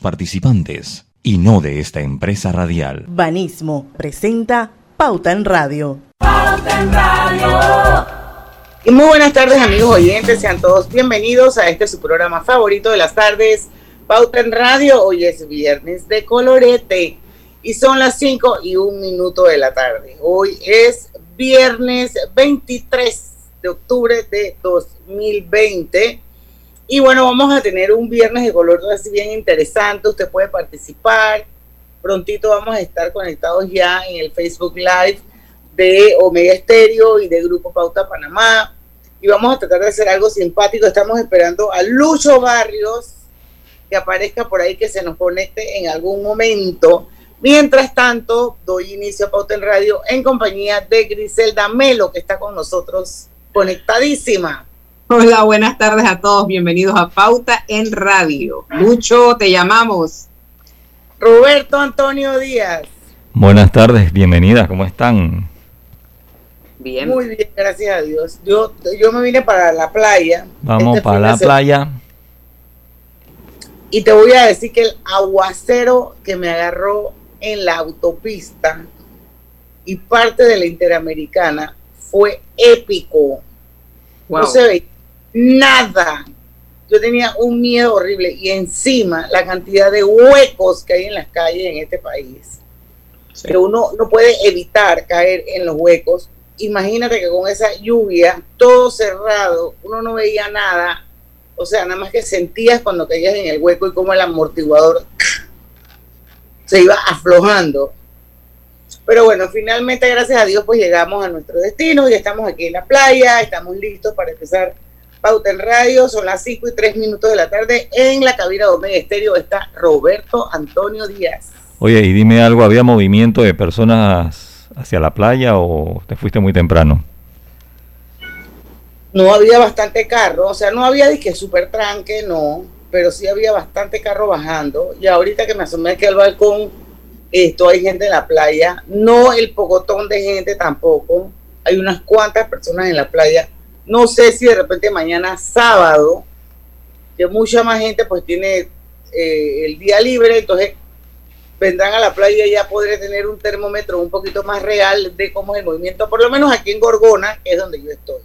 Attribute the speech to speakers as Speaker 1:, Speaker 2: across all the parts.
Speaker 1: participantes y no de esta empresa radial.
Speaker 2: Banismo presenta Pauta en Radio.
Speaker 3: Pauta en Radio.
Speaker 4: Y muy buenas tardes amigos oyentes, sean todos bienvenidos a este su programa favorito de las tardes, Pauta en Radio. Hoy es viernes de colorete y son las 5 y un minuto de la tarde. Hoy es viernes 23 de octubre de 2020. Y bueno, vamos a tener un viernes de color así bien interesante. Usted puede participar. Prontito vamos a estar conectados ya en el Facebook Live de Omega Estéreo y de Grupo Pauta Panamá. Y vamos a tratar de hacer algo simpático. Estamos esperando a Lucho Barrios que aparezca por ahí, que se nos conecte en algún momento. Mientras tanto, doy inicio a Pauta en Radio en compañía de Griselda Melo, que está con nosotros conectadísima.
Speaker 5: Hola, buenas tardes a todos. Bienvenidos a Pauta en Radio. Lucho, te llamamos.
Speaker 4: Roberto Antonio Díaz.
Speaker 6: Buenas tardes, bienvenidas, ¿cómo están?
Speaker 4: Bien. Muy bien, gracias a Dios. Yo, yo me vine para la playa.
Speaker 6: Vamos este para la playa.
Speaker 4: Y te voy a decir que el aguacero que me agarró en la autopista y parte de la Interamericana fue épico. No se ve nada. Yo tenía un miedo horrible y encima la cantidad de huecos que hay en las calles en este país. Que uno no puede evitar caer en los huecos. Imagínate que con esa lluvia, todo cerrado, uno no veía nada. O sea, nada más que sentías cuando caías en el hueco y como el amortiguador se iba aflojando. Pero bueno, finalmente, gracias a Dios, pues llegamos a nuestro destino y estamos aquí en la playa, estamos listos para empezar Pauta en Radio, son las 5 y 3 minutos de la tarde. En la cabina de Omega Estéreo está Roberto Antonio Díaz.
Speaker 6: Oye, y dime algo, ¿había movimiento de personas hacia la playa o te fuiste muy temprano?
Speaker 4: No había bastante carro, o sea, no había disque súper tranque, no, pero sí había bastante carro bajando. Y ahorita que me asomé aquí al balcón, esto hay gente en la playa, no el pocotón de gente tampoco, hay unas cuantas personas en la playa. No sé si de repente mañana sábado, que mucha más gente pues tiene eh, el día libre, entonces vendrán a la playa y ya podré tener un termómetro un poquito más real de cómo es el movimiento, por lo menos aquí en Gorgona, que es donde yo estoy.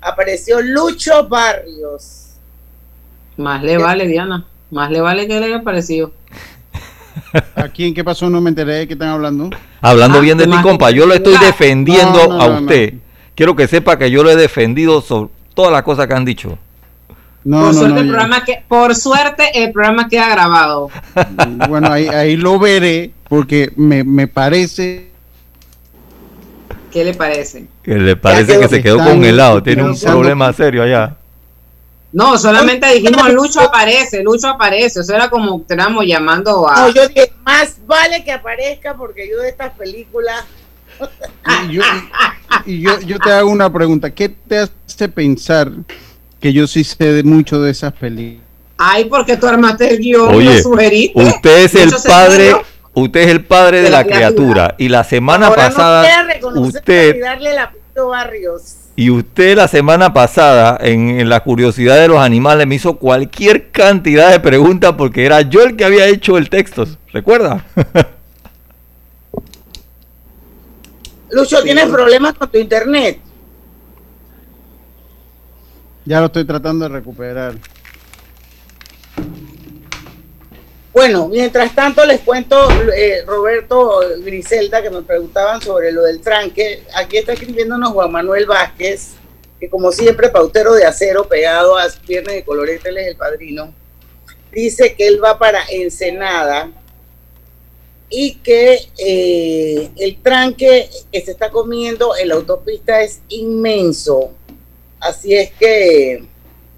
Speaker 4: Apareció Lucho Barrios.
Speaker 5: Más le vale, Diana, más le vale que le haya aparecido.
Speaker 7: ¿A quién qué pasó? No me enteré de qué están hablando.
Speaker 6: Hablando bien de ti, compa, yo lo estoy defendiendo a usted. Quiero que sepa que yo lo he defendido sobre todas las cosas que han dicho.
Speaker 5: por, suerte el programa que, por suerte el programa queda grabado.
Speaker 7: Bueno, ahí, ahí lo veré porque me, me parece
Speaker 5: ¿Qué le parece?
Speaker 6: Que le parece que se quedó congelado, tiene un problema serio allá.
Speaker 5: No, solamente dijimos Lucho aparece, Lucho aparece. Eso era como que estábamos llamando a.
Speaker 4: No, yo dije, más vale que aparezca porque yo de estas películas.
Speaker 7: Y yo, yo, te hago una pregunta. ¿Qué te hace pensar que yo sí sé mucho de esas películas?
Speaker 5: Ay, porque tú armaste el guion
Speaker 6: y lo sugeriste. Usted es el padre. Usted es el padre de, la, criatura. Y la semana pasada. usted.
Speaker 4: darle la Barrios
Speaker 6: y usted la semana pasada, en, la curiosidad de los animales, me hizo cualquier cantidad de preguntas porque era yo el que había hecho el texto. ¿Recuerda?
Speaker 4: Lucho, ¿tienes problemas con tu internet?
Speaker 7: Ya lo estoy tratando de recuperar.
Speaker 4: Bueno, mientras tanto les cuento, eh, Roberto Griselda, que me preguntaban sobre lo del tranque. Aquí está escribiéndonos Juan Manuel Vázquez, que como siempre, pautero de acero pegado a Viernes de Colorete, él es el padrino. Dice que él va para Ensenada y que eh, el tranque que se está comiendo en la autopista es inmenso. Así es que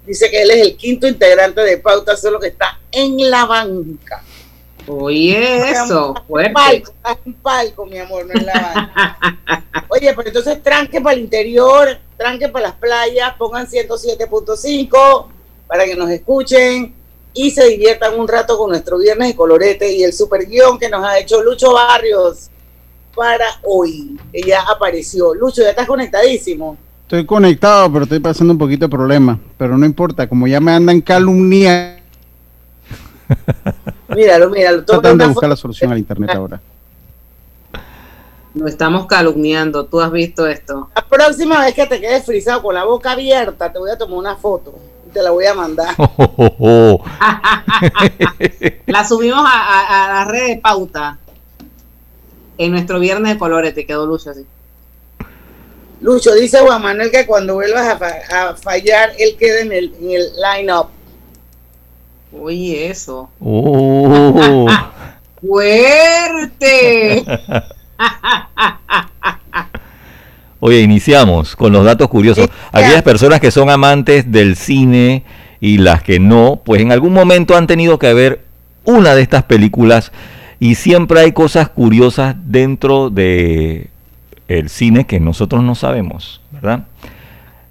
Speaker 4: Dice que él es el quinto integrante de Pauta, solo que está en la banca.
Speaker 5: Oye, eso,
Speaker 4: fuerte. Palco, un palco, mi amor, no en la banca. Oye, pero entonces tranque para el interior, tranque para las playas, pongan 107.5 para que nos escuchen y se diviertan un rato con nuestro viernes de colorete y el super guion que nos ha hecho Lucho Barrios para hoy, que ya apareció. Lucho, ya estás conectadísimo.
Speaker 7: Estoy conectado, pero estoy pasando un poquito de problema. Pero no importa, como ya me andan calumniando.
Speaker 4: Míralo, míralo.
Speaker 7: Tratando de buscar la solución al internet ahora.
Speaker 5: Nos estamos calumniando. Tú has visto esto.
Speaker 4: La próxima vez que te quedes frisado con la boca abierta, te voy a tomar una foto te la voy a mandar.
Speaker 5: La subimos a, a, a la red de pauta. En nuestro viernes de colores te quedó Lucho así.
Speaker 4: Lucho, dice Juan Manuel que cuando vuelvas a, fa- a fallar, él quede en el, en el line-up.
Speaker 5: Oye, eso.
Speaker 6: Oh.
Speaker 5: ¡Fuerte!
Speaker 6: Oye, iniciamos con los datos curiosos. Aquellas personas que son amantes del cine y las que no, pues en algún momento han tenido que ver una de estas películas y siempre hay cosas curiosas dentro de el cine que nosotros no sabemos, ¿verdad?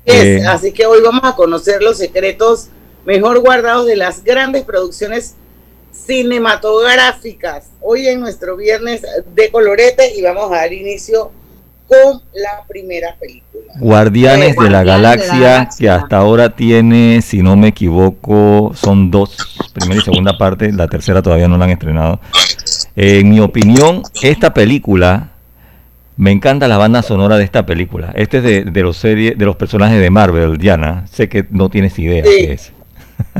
Speaker 4: Es,
Speaker 6: Eh,
Speaker 4: Así que hoy vamos a conocer los secretos mejor guardados de las grandes producciones cinematográficas. Hoy en nuestro viernes de colorete y vamos a dar inicio con la primera película.
Speaker 6: Guardianes
Speaker 5: Eh,
Speaker 6: de la
Speaker 5: Guardianes de la
Speaker 6: Galaxia, que hasta ahora tiene, si no me equivoco, son dos, primera y segunda parte, la tercera todavía no la han estrenado. Eh, en mi opinión, esta película, me encanta la banda sonora de esta película. Este es de, de los series, de los personajes de Marvel, Diana. Sé que no tienes idea
Speaker 4: Sí.
Speaker 6: qué es.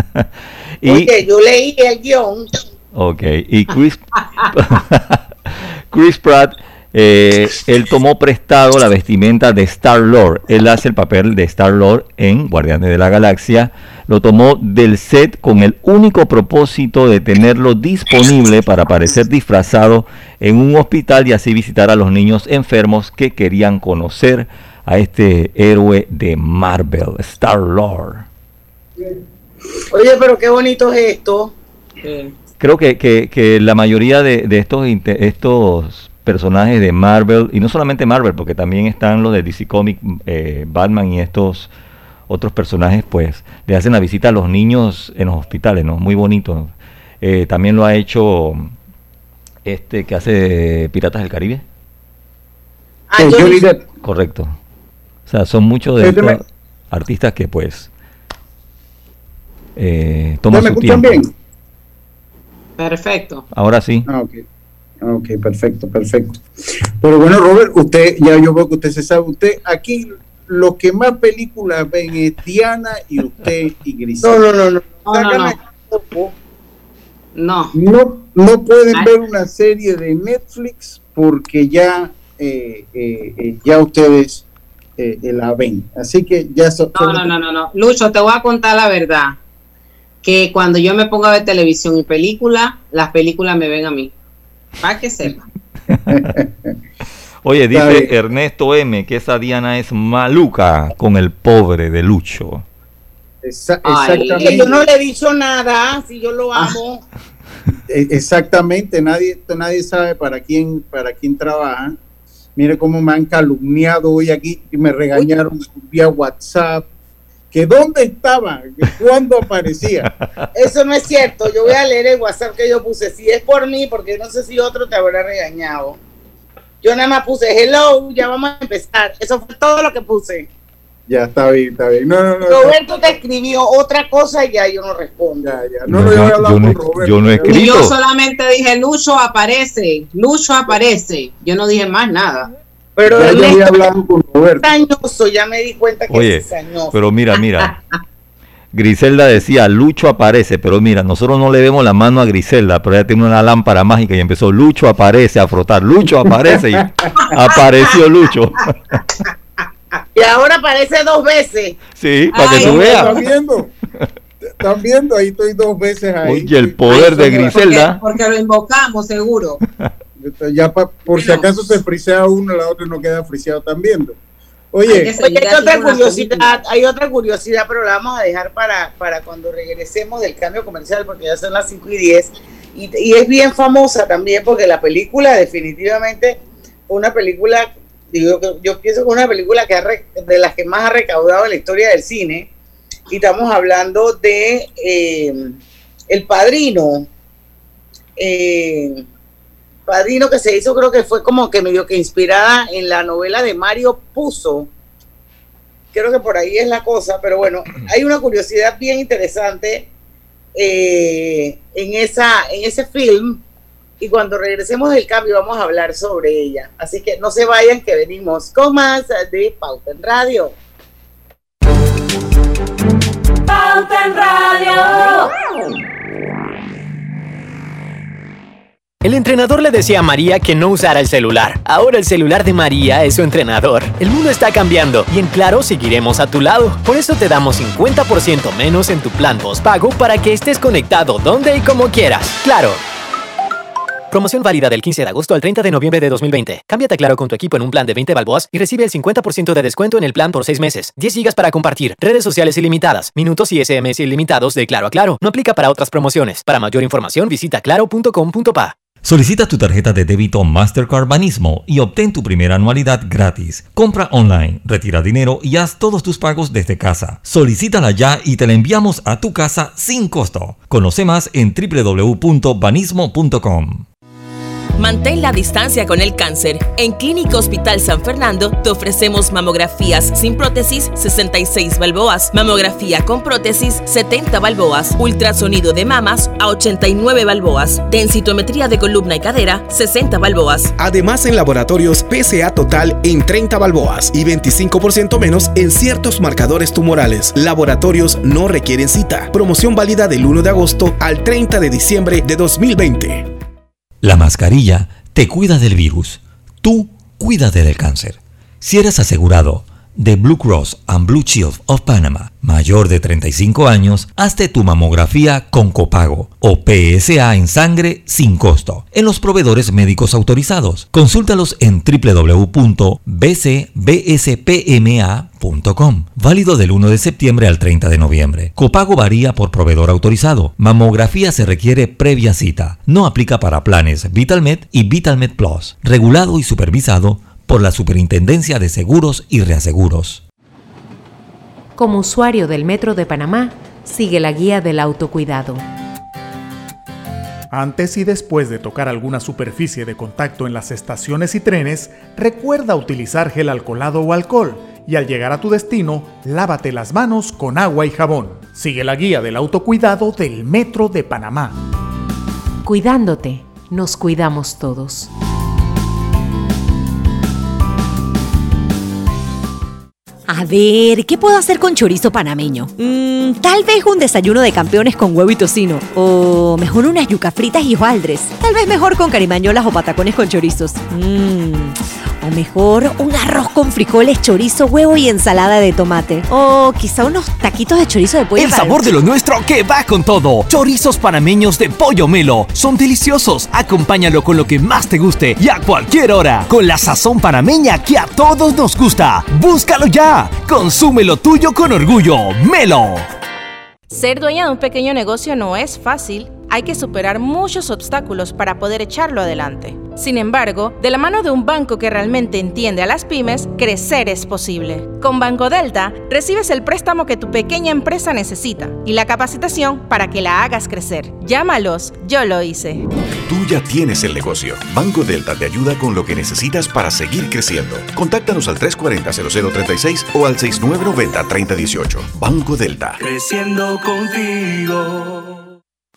Speaker 6: y,
Speaker 4: Porque yo leí el guion.
Speaker 6: Ok, y Chris, Chris Pratt, eh, él tomó prestado la vestimenta de Star-Lord. Él hace el papel de Star-Lord en Guardianes de la Galaxia. Lo tomó del set con el único propósito de tenerlo disponible para aparecer disfrazado en un hospital y así visitar a los niños enfermos que querían conocer a este héroe de Marvel, Star-Lord.
Speaker 4: Oye, pero qué bonito es esto.
Speaker 6: Creo que, que- que la mayoría de, de estos, estos personajes de Marvel, y no solamente Marvel, porque también están los de DC Comics, eh, Batman y estos otros personajes, pues le hacen la visita a los niños en los hospitales, ¿no? Muy bonito. Eh, también lo ha hecho este que hace Piratas del Caribe,
Speaker 4: Ah,
Speaker 7: Johnny Depp.
Speaker 6: correcto. O sea, son muchos de
Speaker 7: Sí,
Speaker 6: estos
Speaker 7: me-
Speaker 6: artistas que pues eh, toman
Speaker 7: ¿Me
Speaker 6: su
Speaker 7: escuchan
Speaker 6: tiempo.
Speaker 7: bien?
Speaker 5: Perfecto.
Speaker 6: Ahora sí.
Speaker 7: Ah, ok. Ok, perfecto, perfecto. Pero bueno, Robert, usted, ya yo veo que usted se sabe, usted aquí lo que más películas ven es Diana y usted y
Speaker 4: No,
Speaker 7: Grisel.
Speaker 4: no, no, no.
Speaker 5: No, no,
Speaker 4: Sácame
Speaker 5: no. No.
Speaker 7: No, no pueden
Speaker 5: Ay.
Speaker 7: ver una serie de Netflix porque ya, eh, eh, eh, ya ustedes eh, eh, la ven. Así que ya so-
Speaker 5: No, no, no, no, no. Lucho, te voy a contar la verdad. Que cuando yo me pongo a ver televisión y película, las películas me ven a mí. Para que sepa.
Speaker 6: Oye, dice. Ernesto M que esa Diana es maluca con el pobre de Lucho.
Speaker 7: Exactamente.
Speaker 4: Que yo no le he dicho nada, si yo lo
Speaker 5: Ah.
Speaker 4: amo.
Speaker 7: E- Exactamente, nadie, nadie sabe para quién, para quién trabaja. Mire cómo me han calumniado hoy aquí y me regañaron vía WhatsApp. Que dónde estaba, que cuándo aparecía.
Speaker 4: Eso no es cierto. Yo voy a leer el WhatsApp que yo puse. Si es por mí, porque no sé si otro te habrá regañado. Yo nada más puse hello, ya vamos a empezar. Eso fue todo lo que puse.
Speaker 7: Ya está bien, está bien. No, no, no.
Speaker 4: Roberto te escribió otra cosa y ya yo no respondo.
Speaker 7: Ya, ya. No, no, yo,
Speaker 6: yo no
Speaker 7: Roberto.
Speaker 6: yo no he escrito.
Speaker 5: yo solamente dije, Lucho aparece, Lucho aparece. Yo no dije más nada.
Speaker 4: Pero
Speaker 7: Ya yo había
Speaker 4: Ernesto
Speaker 7: hablado con
Speaker 4: es
Speaker 7: Roberto.
Speaker 4: cizañoso, ya me di cuenta que
Speaker 6: Oye,
Speaker 4: es cizañoso.
Speaker 6: Pero mira, mira. Griselda decía, Lucho aparece, pero mira, nosotros no le vemos la mano a Griselda, pero ella tiene una lámpara mágica y empezó, Lucho aparece a frotar, Lucho aparece y apareció Lucho.
Speaker 4: Y ahora aparece dos veces.
Speaker 6: sí, para que tú veas.
Speaker 7: ¿Están viendo? ¿Están viendo? Ahí estoy dos veces ahí.
Speaker 6: Oye, el poder
Speaker 5: Ay,
Speaker 6: de Griselda.
Speaker 5: Porque, porque lo invocamos, seguro.
Speaker 7: Ya pa- por si acaso se frisea uno, la otra no queda friseado también.
Speaker 5: Hay
Speaker 7: Oye,
Speaker 4: hay otra curiosidad,
Speaker 5: película.
Speaker 4: hay otra curiosidad, pero la vamos a dejar para, para cuando regresemos del cambio comercial, porque ya son las 5 y 10. Y, y es bien famosa también, porque la película definitivamente fue una película, digo, que yo pienso que es una película que ha re- de las que más ha recaudado en la historia del cine. Y estamos hablando de eh, El Padrino. Eh, Padrino que se hizo, creo que fue como que medio que inspirada en la novela de Mario Puzo. Creo que por ahí es la cosa, pero bueno, hay una curiosidad bien interesante eh, en, esa, en ese film y cuando regresemos del cambio vamos a hablar sobre ella. Así que no se vayan que venimos con más de Pauta en Radio.
Speaker 8: Pauta en Radio.
Speaker 9: El entrenador le decía a María que no usara el celular. Ahora el celular de María es su entrenador. El mundo está cambiando y en Claro seguiremos a tu lado. Por eso te damos 50% menos en tu plan postpago para que estés conectado donde y como quieras. Claro. Promoción válida del 15 de agosto al 30 de noviembre de 2020. Cámbiate Claro con tu equipo en un plan de 20 balboas y recibe el 50% de descuento en el plan por 6 meses. 10 gigas para compartir, redes sociales ilimitadas, minutos y SMS ilimitados de Claro a Claro. No aplica para otras promociones. Para mayor información visita claro.com.pa.
Speaker 6: Solicita tu tarjeta de débito Mastercard Banismo y obtén tu primera anualidad gratis. Compra online, retira dinero y haz todos tus pagos desde casa. Solicítala ya y te la enviamos a tu casa sin costo. Conoce más en www.banismo.com.
Speaker 10: Mantén la distancia con el cáncer. En Clínica Hospital San Fernando te ofrecemos mamografías sin prótesis 66 balboas, mamografía con prótesis 70 balboas, ultrasonido de mamas a 89 balboas, densitometría de columna y cadera 60 balboas.
Speaker 11: Además en laboratorios PSA total en 30 balboas y 25% menos en ciertos marcadores tumorales. Laboratorios no requieren cita. Promoción válida del 1 de agosto al 30 de diciembre de 2020.
Speaker 6: La mascarilla te cuida del virus. Tú cuídate del cáncer. Si eres asegurado de Blue Cross and Blue Shield of Panama, mayor de 35 años, hazte tu mamografía con copago o PSA en sangre sin costo en los proveedores médicos autorizados. Consúltalos en www.bcbspma.com. Válido del 1 de septiembre al 30 de noviembre. Copago varía por proveedor autorizado. Mamografía se requiere previa cita. No aplica para planes VitalMed y VitalMed Plus. Regulado y supervisado por la Superintendencia de Seguros y Reaseguros.
Speaker 12: Como usuario del Metro de Panamá, sigue la guía del autocuidado.
Speaker 13: Antes y después de tocar alguna superficie de contacto en las estaciones y trenes, recuerda utilizar gel alcoholado o alcohol y al llegar a tu destino, lávate las manos con agua y jabón. Sigue la guía del autocuidado del Metro de Panamá.
Speaker 12: Cuidándote, nos cuidamos todos.
Speaker 14: A ver, ¿qué puedo hacer con chorizo panameño? Mm, tal vez un desayuno de campeones con huevo y tocino. O mejor unas yuca fritas y hojaldres. Tal vez mejor con carimañolas o patacones con chorizos. Mmm o mejor, un arroz con frijoles, chorizo, huevo y ensalada de tomate. O quizá unos taquitos de chorizo de pollo.
Speaker 15: El sabor de lo nuestro que va con todo. Chorizos panameños de pollo melo. Son deliciosos. Acompáñalo con lo que más te guste y a cualquier hora. Con la sazón panameña que a todos nos gusta. Búscalo ya. Consume lo tuyo con orgullo. Melo.
Speaker 16: Ser dueña de un pequeño negocio no es fácil. Hay que superar muchos obstáculos para poder echarlo adelante. Sin embargo, de la mano de un banco que realmente entiende a las pymes, crecer es posible. Con Banco Delta, recibes el préstamo que tu pequeña empresa necesita y la capacitación para que la hagas crecer. Llámalos, yo lo hice.
Speaker 17: Tú ya tienes el negocio. Banco Delta te ayuda con lo que necesitas para seguir creciendo. Contáctanos al 340-0036 o al 6990-3018. Banco Delta.
Speaker 18: Creciendo contigo.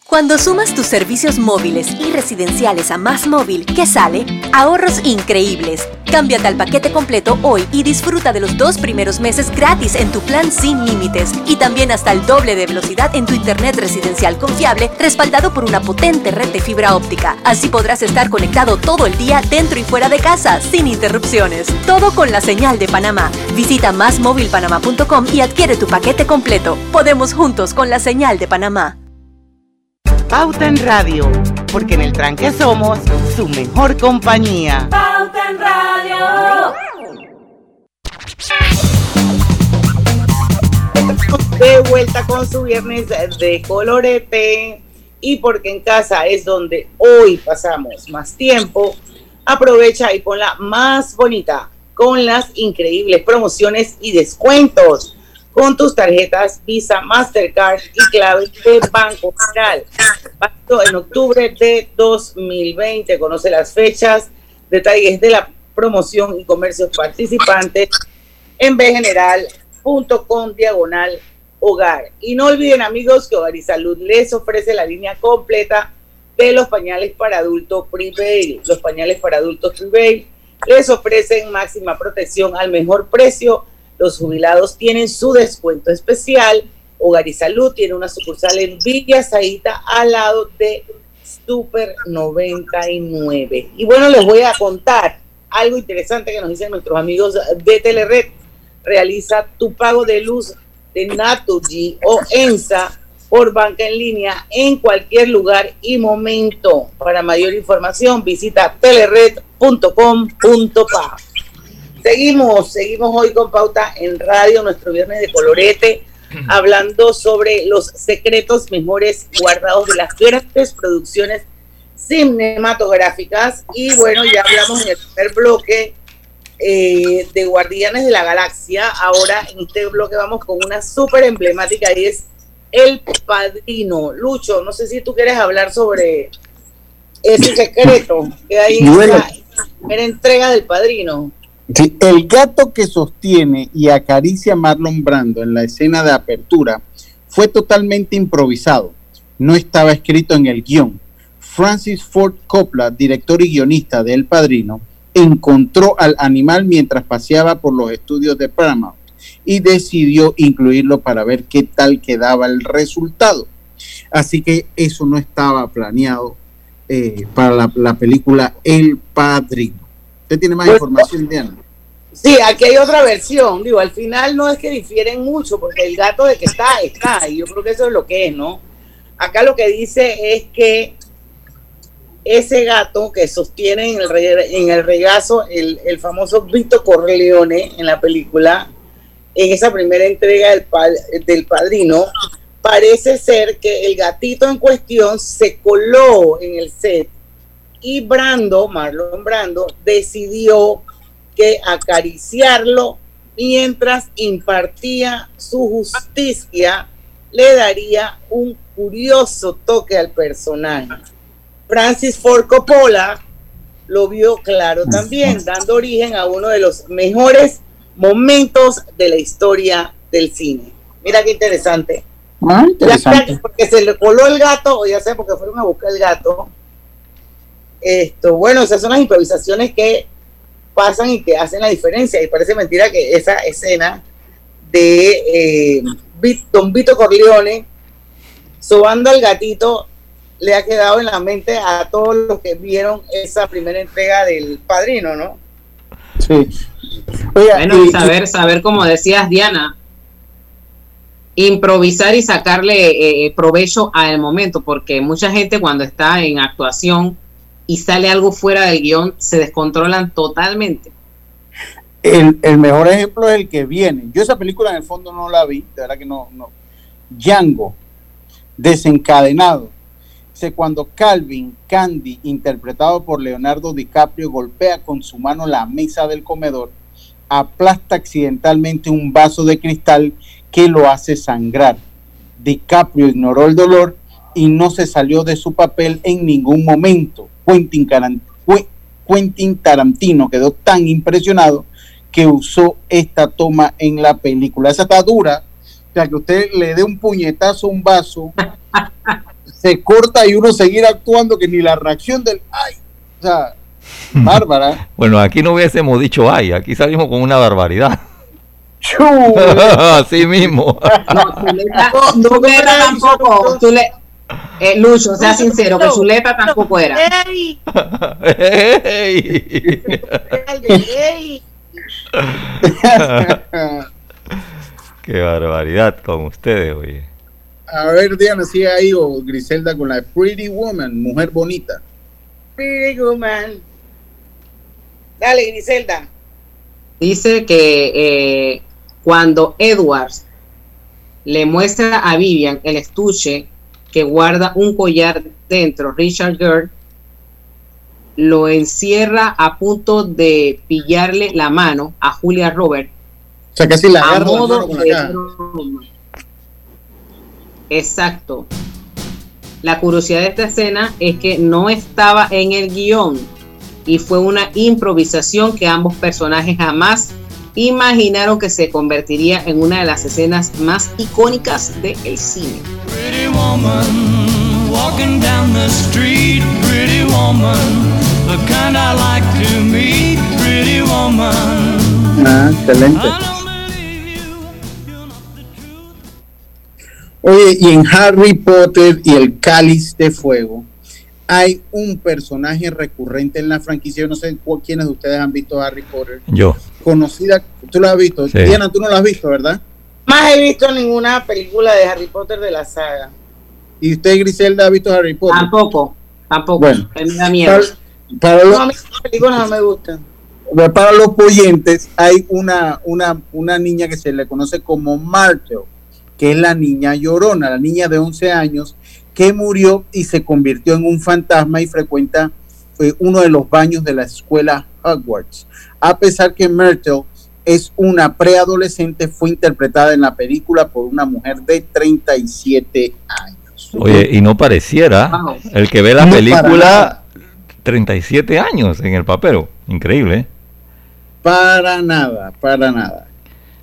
Speaker 19: Cuando sumas tus servicios móviles y residenciales a Más Móvil, ¿qué sale? Ahorros increíbles. Cámbiate al paquete completo hoy y disfruta de los dos primeros meses gratis en tu plan sin límites y también hasta el doble de velocidad en tu internet residencial confiable respaldado por una potente red de fibra óptica. Así podrás estar conectado todo el día dentro y fuera de casa sin interrupciones. Todo con la señal de Panamá. Visita másmóvilpanamá.com y adquiere tu paquete completo. Podemos juntos con la señal de Panamá.
Speaker 4: Pauta en Radio, porque en el tranque somos su mejor compañía.
Speaker 8: Pauta en Radio.
Speaker 4: De vuelta con su viernes de colorete y porque en casa es donde hoy pasamos más tiempo, aprovecha y ponla más bonita con las increíbles promociones y descuentos con tus tarjetas Visa, Mastercard y clave de Banco General. En octubre de 2020, conoce las fechas, detalles de la promoción y comercios participantes en bgeneral.com diagonal hogar. Y no olviden amigos que Hogar y Salud les ofrece la línea completa de los pañales para adultos Prevail. Los pañales para adultos Prevail les ofrecen máxima protección al mejor precio. Los jubilados tienen su descuento especial. Hogar y Salud tiene una sucursal en Villa Saíta al lado de Super 99. Y bueno, les voy a contar algo interesante que nos dicen nuestros amigos de Telered. Realiza tu pago de luz de Naturgy o ENSA por banca en línea en cualquier lugar y momento. Para mayor información visita telered.com.pa. Seguimos, seguimos hoy con Pauta en Radio, nuestro viernes de colorete, hablando sobre los secretos mejores guardados de las grandes producciones cinematográficas. Y bueno, ya hablamos en el primer bloque eh, de Guardianes de la Galaxia. Ahora en este bloque vamos con una súper emblemática y es El Padrino. Lucho, no sé si tú quieres hablar sobre ese secreto que hay en la primera entrega del Padrino.
Speaker 7: El gato que sostiene y acaricia a Marlon Brando en la escena de apertura fue totalmente improvisado. No estaba escrito en el guion. Francis Ford Coppola, director y guionista de El Padrino, encontró al animal mientras paseaba por los estudios de Paramount y decidió incluirlo para ver qué tal quedaba el resultado. Así que eso no estaba planeado eh, para la, película El Padrino. ¿Usted tiene más pues, información, Diana?
Speaker 4: Sí, aquí hay otra versión. Digo, al final no es que difieren mucho, porque el gato de que está, está. Y yo creo que eso es lo que es, ¿no? Acá lo que dice es que ese gato que sostiene en el, en el regazo el, famoso Vito Corleone en la película, en esa primera entrega del, del padrino, parece ser que el gatito en cuestión se coló en el set y Brando, Marlon Brando, decidió que acariciarlo mientras impartía su justicia le daría un curioso toque al personaje. Francis Ford Coppola lo vio claro también, dando origen a uno de los mejores momentos de la historia del cine. Mira qué interesante.
Speaker 7: Ah, interesante.
Speaker 4: porque se le coló el gato, o ya sé, porque fueron a buscar el gato. Esto, bueno, esas son las improvisaciones que pasan y que hacen la diferencia. Y parece mentira que esa escena de eh, Don Vito Corleone sobando al gatito le ha quedado en la mente a todos los que vieron esa primera entrega del Padrino, ¿no?
Speaker 7: Sí.
Speaker 5: bueno, y saber, saber, como decías, Diana, improvisar y sacarle eh, eh, provecho al momento, porque mucha gente cuando está en actuación y sale algo fuera del guion, se descontrolan totalmente.
Speaker 7: El, mejor ejemplo es el que viene. Yo esa película en el fondo no la vi, de verdad que no, no. Django, desencadenado cuando Calvin Candy, interpretado por Leonardo DiCaprio, golpea con su mano la mesa del comedor, aplasta accidentalmente un vaso de cristal que lo hace sangrar. DiCaprio ignoró el dolor y no se salió de su papel en ningún momento. Quentin, Quentin Tarantino quedó tan impresionado que usó esta toma en la película. Esa está dura, o sea, que usted le dé un puñetazo a un vaso se corta y uno seguir actuando que ni la reacción del ay, o sea, bárbara.
Speaker 6: Bueno, aquí no hubiésemos dicho ay, aquí salimos con una barbaridad. Así mismo.
Speaker 5: No, Zuleta tampoco. Eh, Lucho, sea sincero, que Zuleta tampoco era. ¡Ey!
Speaker 6: ¡Ey! Qué barbaridad con ustedes, oye.
Speaker 7: A ver, Diana, si ahí o Griselda con la Pretty Woman, mujer bonita.
Speaker 4: Pretty Woman. Dale, Griselda.
Speaker 5: Dice que eh, cuando Edwards le muestra a Vivian el estuche que guarda un collar dentro, Richard Gere lo encierra a punto de pillarle la mano a Julia Robert.
Speaker 7: O sea, casi la agarra la
Speaker 5: Exacto. La curiosidad de esta escena es que no estaba en el guion y fue una improvisación que ambos personajes jamás imaginaron que se convertiría en una de las escenas más icónicas del cine.
Speaker 18: Pretty woman, walking down the street, pretty woman, the kind I like to meet, pretty woman.
Speaker 7: Ah, excelente. Oye, y en Harry Potter y el Cáliz de Fuego hay un personaje recurrente en la franquicia. Yo no sé quiénes de ustedes han visto Harry Potter.
Speaker 6: Yo.
Speaker 7: Conocida, tú la has visto.
Speaker 6: Sí.
Speaker 7: Diana, tú no la has visto, ¿verdad?
Speaker 4: Más he visto ninguna película de Harry Potter de la saga.
Speaker 7: ¿Y usted, Griselda, ha visto Harry Potter?
Speaker 5: Tampoco, tampoco.
Speaker 7: Bueno,
Speaker 5: me da miedo.
Speaker 7: para, para los-
Speaker 4: No, a mí las películas no me gustan.
Speaker 7: Para los oyentes, hay una, una, una niña que se le conoce como Martel, que es la niña llorona, la niña de 11 años, que murió y se convirtió en un fantasma y frecuenta eh, uno de los baños de la escuela Hogwarts. A pesar que Myrtle es una preadolescente, fue interpretada en la película por una mujer de 37 años.
Speaker 6: Oye, y no pareciera
Speaker 5: Wow.
Speaker 6: el que ve la película
Speaker 7: nada.
Speaker 6: 37 años en el papel. Increíble. ¿eh?
Speaker 7: Para nada, para nada.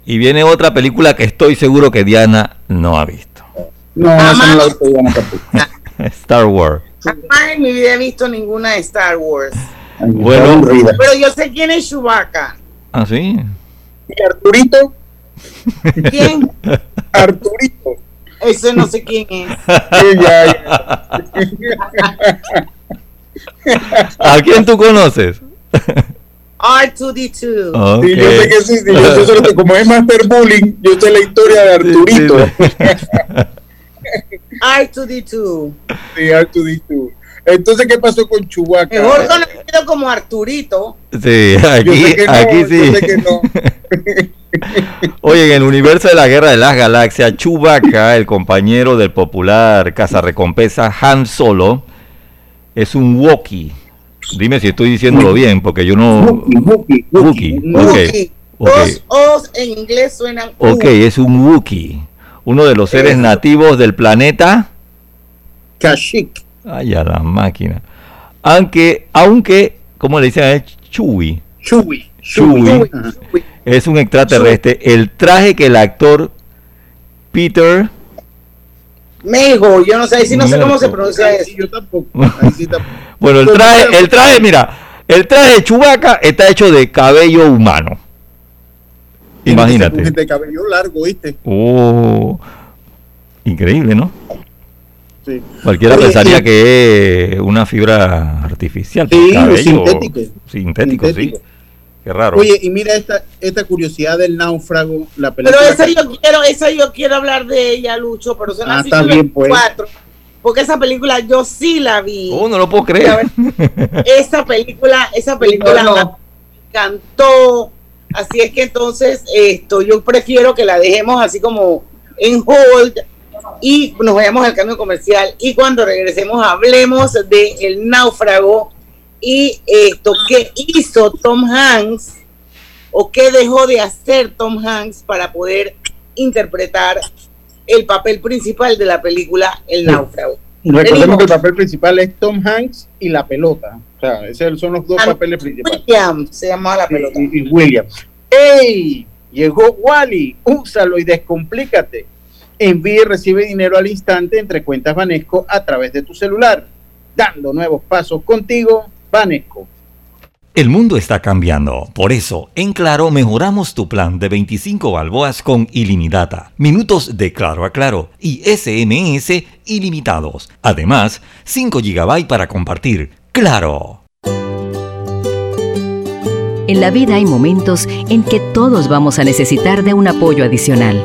Speaker 6: Y viene otra película que estoy seguro que Diana no ha visto.
Speaker 7: No, esa no la he visto Diana tampoco.
Speaker 6: Star Wars.
Speaker 4: Jamás en mi vida he visto ninguna de Star Wars.
Speaker 6: Bueno.
Speaker 4: Pero yo sé quién es Chewbacca.
Speaker 6: ¿ah, sí?
Speaker 7: ¿Y Arturito?
Speaker 4: ¿Quién?
Speaker 7: Arturito.
Speaker 4: Ese no sé quién es.
Speaker 7: Sí, ya,
Speaker 6: ¿A quién tú conoces?
Speaker 4: R2D2.
Speaker 6: Ok.
Speaker 7: Sí, yo sé que sí, sí, yo, yo solo- como es Master Bullying, yo sé la historia de Arturito.
Speaker 4: R2D2.
Speaker 7: Sí, R2D2. Entonces, ¿qué pasó con Chewbacca?
Speaker 4: Mejor conocido como Arturito.
Speaker 6: Sí, aquí,
Speaker 7: no,
Speaker 6: aquí sí.
Speaker 7: no.
Speaker 6: Oye, en el universo de la Guerra de las Galaxias, Chewbacca, el compañero del popular cazarrecompensa Han Solo, es un Wookiee. Dime si estoy diciéndolo bien, porque yo no...
Speaker 7: Wookiee,
Speaker 6: Wookiee, ok.
Speaker 4: Wookiee.
Speaker 6: ok.
Speaker 4: Dos O's en inglés suenan U.
Speaker 6: Ok, es un Wookiee, uno de los seres nativos del planeta.
Speaker 7: Kashyyyk.
Speaker 6: Ay, a la máquina. Aunque, aunque, ¿cómo le dicen a él? Chewie.
Speaker 7: Chewie.
Speaker 6: Chewie.
Speaker 7: Ajá.
Speaker 6: Es un extraterrestre. El traje que el actor Peter.
Speaker 4: Mejo, yo no sé, ahí sí no sé cómo se pronuncia
Speaker 7: Ahí
Speaker 4: eso.
Speaker 7: sí, yo tampoco. Ahí sí tampoco.
Speaker 6: Bueno, el traje, el traje, mira, el traje de Chewbacca está hecho de cabello humano. Imagínate.
Speaker 7: de cabello largo, ¿viste?
Speaker 6: Oh, increíble, ¿no?
Speaker 7: Sí.
Speaker 6: Cualquiera
Speaker 7: Oye,
Speaker 6: pensaría que es una fibra artificial.
Speaker 7: Sí,
Speaker 6: cabello
Speaker 7: sintético.
Speaker 6: Sintético,
Speaker 7: Sintético.
Speaker 6: sí. Qué raro.
Speaker 7: Oye, y mira esta, esta curiosidad del náufrago, la
Speaker 4: Pero
Speaker 7: película.
Speaker 4: esa yo quiero, esa yo quiero hablar de ella, Lucho, pero son
Speaker 7: Ah,
Speaker 4: las
Speaker 7: está
Speaker 4: 5 y
Speaker 7: bien, pues.
Speaker 4: 24. Porque esa película yo sí la vi.
Speaker 6: Oh, no lo puedo creer.
Speaker 4: Esa película, esa película
Speaker 5: No, no.
Speaker 4: me encantó. Así es que entonces esto yo prefiero que la dejemos así como en hold y nos vayamos al cambio comercial y cuando regresemos hablemos de El náufrago y esto qué hizo Tom Hanks o qué dejó de hacer Tom Hanks para poder interpretar el papel principal de la película El náufrago.
Speaker 7: Recordemos que el papel principal es Tom Hanks y la pelota. O sea, esos son los dos
Speaker 4: Ah,
Speaker 7: papeles principales.
Speaker 4: William se llamaba la pelota.
Speaker 7: Y, y William. ¡Ey! Llegó Wally. Úsalo y descomplícate. Envíe y recibe dinero al instante entre cuentas Banesco a través de tu celular. Dando nuevos pasos contigo, Banesco.
Speaker 1: El mundo está cambiando, por eso en Claro mejoramos tu plan de 25 balboas con ilimitada, minutos de Claro a Claro y SMS ilimitados. Además, 5 GB para compartir. ¡Claro!
Speaker 20: En la vida hay momentos en que todos vamos a necesitar de un apoyo adicional.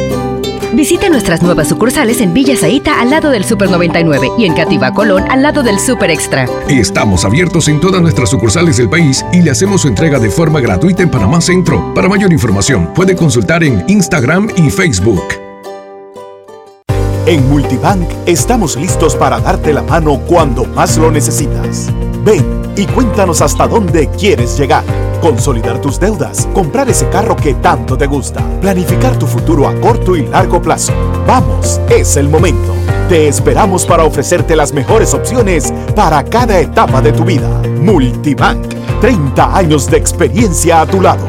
Speaker 20: Visite nuestras nuevas sucursales en Villa Zaita al lado del Super 99 y en Cativa Colón al lado del Super Extra.
Speaker 21: Estamos abiertos en todas nuestras sucursales del país y le hacemos su entrega de forma gratuita en Panamá Centro. Para mayor información, puede consultar en Instagram y Facebook.
Speaker 17: En Multibank estamos listos para darte la mano cuando más lo necesitas. Ven y cuéntanos hasta dónde quieres llegar. Consolidar tus deudas, comprar ese carro que tanto te gusta, planificar tu futuro a corto y largo plazo. Vamos, es el momento. Te esperamos para ofrecerte las mejores opciones para cada etapa de tu vida. Multibank, 30 años de experiencia a tu lado.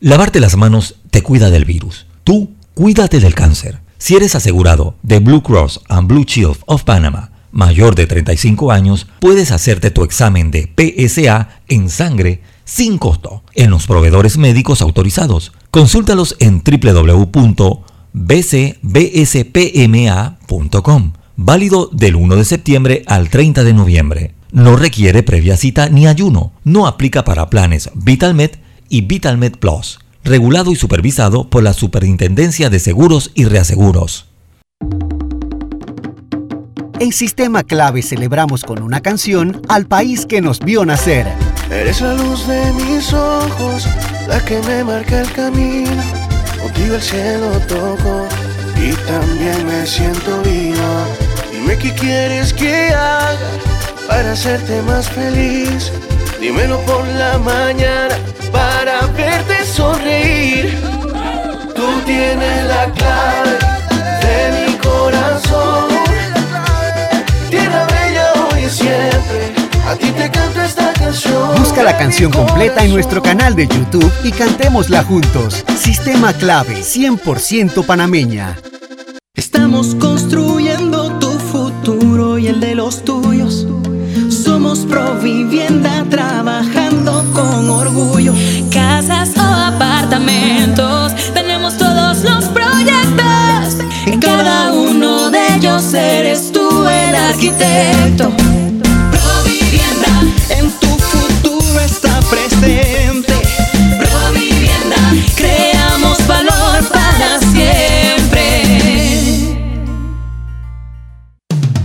Speaker 1: Lavarte las manos te cuida del virus. Tú, cuídate del cáncer. Si eres asegurado de Blue Cross and Blue Shield of Panama, mayor de 35 años, puedes hacerte tu examen de PSA en sangre sin costo en los proveedores médicos autorizados. Consúltalos en www.bcbspma.com. Válido del 1 de septiembre al 30 de noviembre. No requiere previa cita ni ayuno. No aplica para planes VitalMed y VitalMed Plus. Regulado y supervisado por la Superintendencia de Seguros y Reaseguros.
Speaker 22: En Sistema Clave celebramos con una canción al país que nos vio nacer.
Speaker 23: Eres la luz de mis ojos, la que me marca el camino. Contigo el cielo toco y también me siento vivo. Dime qué quieres que haga para hacerte más feliz. Dímelo por la mañana para verte sonreír. Tú tienes la clave te canto esta canción.
Speaker 22: Busca la canción completa en nuestro canal de YouTube y cantémosla juntos. Sistema Clave 100% panameña.
Speaker 18: Estamos construyendo tu futuro y el de los tuyos. Somos Provivienda trabajando con orgullo.
Speaker 24: Casas o apartamentos, tenemos todos los proyectos.
Speaker 18: En cada uno de ellos eres tú el arquitecto.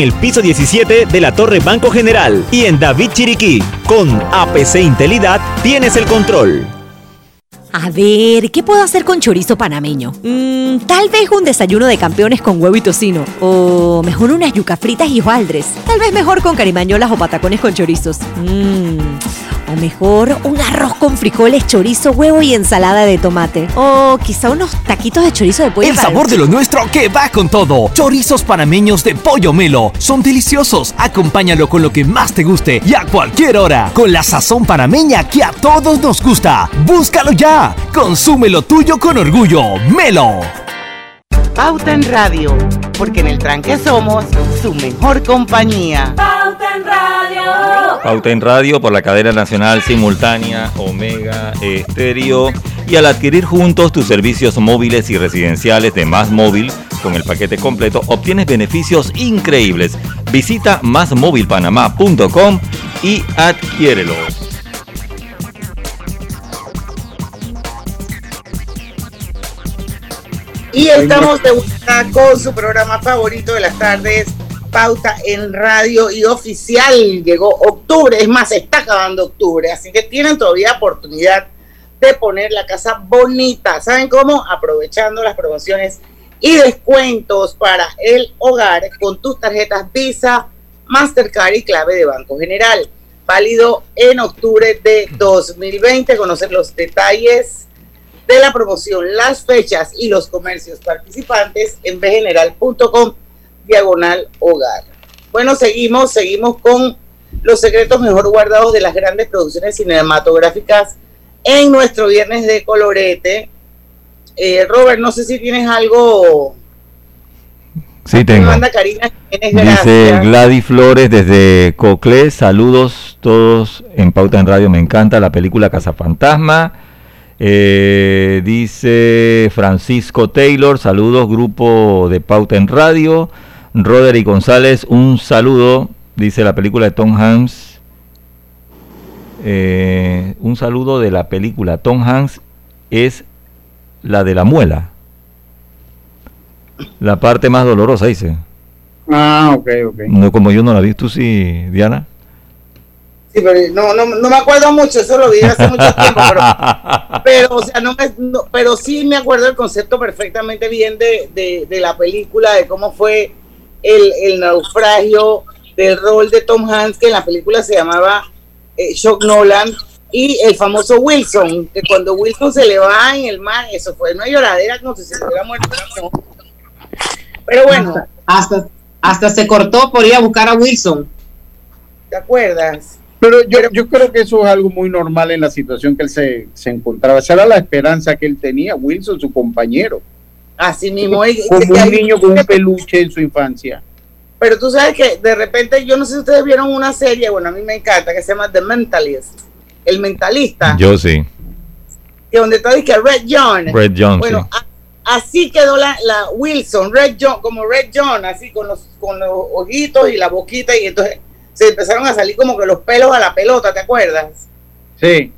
Speaker 25: el piso 17 de la Torre Banco General y en David Chiriquí. Con APC Intelidad tienes el control.
Speaker 14: A ver, ¿qué puedo hacer con chorizo panameño? Mm, tal vez un desayuno de campeones con huevo y tocino. O mejor unas yuca fritas y hojaldres. Tal vez mejor con carimañolas o patacones con chorizos. Mm, o mejor un arroz con frijoles, chorizo, huevo y ensalada de tomate. O quizá unos taquitos de chorizo de pollo.
Speaker 15: El
Speaker 14: para-
Speaker 15: sabor de lo nuestro que va con todo. Chorizos panameños de pollo melo. Son deliciosos. Acompáñalo con lo que más te guste y a cualquier hora. Con la sazón panameña que a todos nos gusta. Búscalo ya. Consume lo tuyo con orgullo. Melo.
Speaker 4: Pauta en Radio, porque en el tranque somos su mejor compañía.
Speaker 3: Pauta en Radio.
Speaker 6: Pauta en Radio por la cadena nacional simultánea Omega Estéreo. Y al adquirir juntos tus servicios móviles y residenciales de Más Móvil con el paquete completo, obtienes beneficios increíbles. Visita másmóvilpanamá.com y adquiérelos.
Speaker 4: Y estamos de vuelta con su programa favorito de las tardes, Pauta en Radio y oficial. Llegó octubre, es más, está acabando octubre, así que tienen todavía oportunidad de poner la casa bonita. ¿Saben cómo? Aprovechando las promociones y descuentos para el hogar con tus tarjetas Visa, Mastercard y clave de Banco General. Válido en octubre de 2020. Conocer los detalles de la promoción, las fechas y los comercios participantes en bgeneral.com diagonal hogar. Bueno, seguimos, seguimos con los secretos mejor guardados de las grandes producciones cinematográficas en nuestro viernes de colorete. Eh, Robert, no sé si tienes algo.
Speaker 6: Sí, tengo.
Speaker 4: manda Karina
Speaker 6: Dice. Gladys Flores desde Coclé, saludos todos en Pauta en Radio, me encanta la película Cazafantasma. Eh, dice Francisco Taylor, saludos, grupo de Pauta en Radio. Roderick González, un saludo, dice la película de Tom Hanks. Eh, un saludo de la película Tom Hanks es la de la muela. La parte más dolorosa, dice.
Speaker 7: Ah, ok, ok.
Speaker 6: No, como yo no la vi, tú sí, Diana.
Speaker 4: Sí, pero no, no, no me acuerdo mucho, eso lo vi hace mucho tiempo, pero, pero, o sea, no me, no- pero sí me acuerdo el concepto perfectamente bien de, de, de la película, de cómo fue el, el naufragio del rol de Tom Hanks, que en la película se llamaba eh, Shock Nolan, y el famoso Wilson, que cuando Wilson se le va en el mar, eso fue una lloradera como si se hubiera muerto. ¿no? Pero bueno,
Speaker 5: Hasta, hasta se cortó por ir a buscar a Wilson.
Speaker 4: ¿te acuerdas?
Speaker 7: Pero yo, yo creo que eso es algo muy normal en la situación que él se, se encontraba. Esa era la esperanza que él tenía, Wilson, su compañero.
Speaker 4: Así mismo. y-
Speaker 7: Como
Speaker 4: y-
Speaker 7: un
Speaker 4: y-
Speaker 7: niño con un peluche en su infancia.
Speaker 4: Pero tú sabes que de repente, yo no sé si ustedes vieron una serie, bueno, a mí me encanta, que se llama The Mentalist, el mentalista,
Speaker 6: Yo sí.
Speaker 4: que donde está dice Red John.
Speaker 6: Red John,
Speaker 4: Bueno, a- así quedó la, la Wilson, Red John, como Red John, así con los, con los ojitos y la boquita, y entonces se empezaron a salir como que los pelos a la pelota, ¿te acuerdas?
Speaker 7: Sí.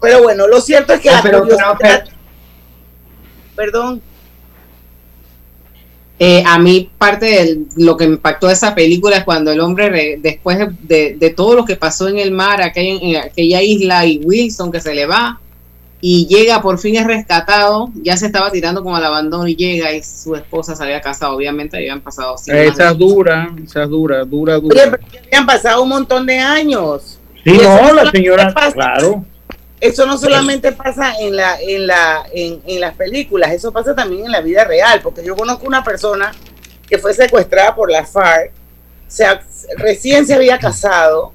Speaker 4: Pero bueno, lo cierto es que
Speaker 5: Ah,
Speaker 4: la
Speaker 5: pero-
Speaker 4: curiosidad-
Speaker 5: pero-
Speaker 4: Perdón.
Speaker 5: Eh, a mí parte de lo que me impactó de esa película es cuando el hombre, re- después de, de- de todo lo que pasó en el mar, aquella, en aquella isla y Wilson que se le va y llega, por fin es rescatado, ya se estaba tirando como al abandono y llega y su esposa se había casado, obviamente habían pasado más
Speaker 7: Esa es dura, esa es dura, dura,
Speaker 4: Oye,
Speaker 7: dura.
Speaker 4: pero habían pasado un montón de años.
Speaker 7: Sí,
Speaker 4: Y
Speaker 7: no, la
Speaker 4: solamente
Speaker 7: señora,
Speaker 4: pasa-
Speaker 7: claro.
Speaker 4: Eso no solamente pasa en la, en la, en, en las películas, eso pasa también en la vida real, porque yo conozco una persona que fue secuestrada por la FARC, recién se había casado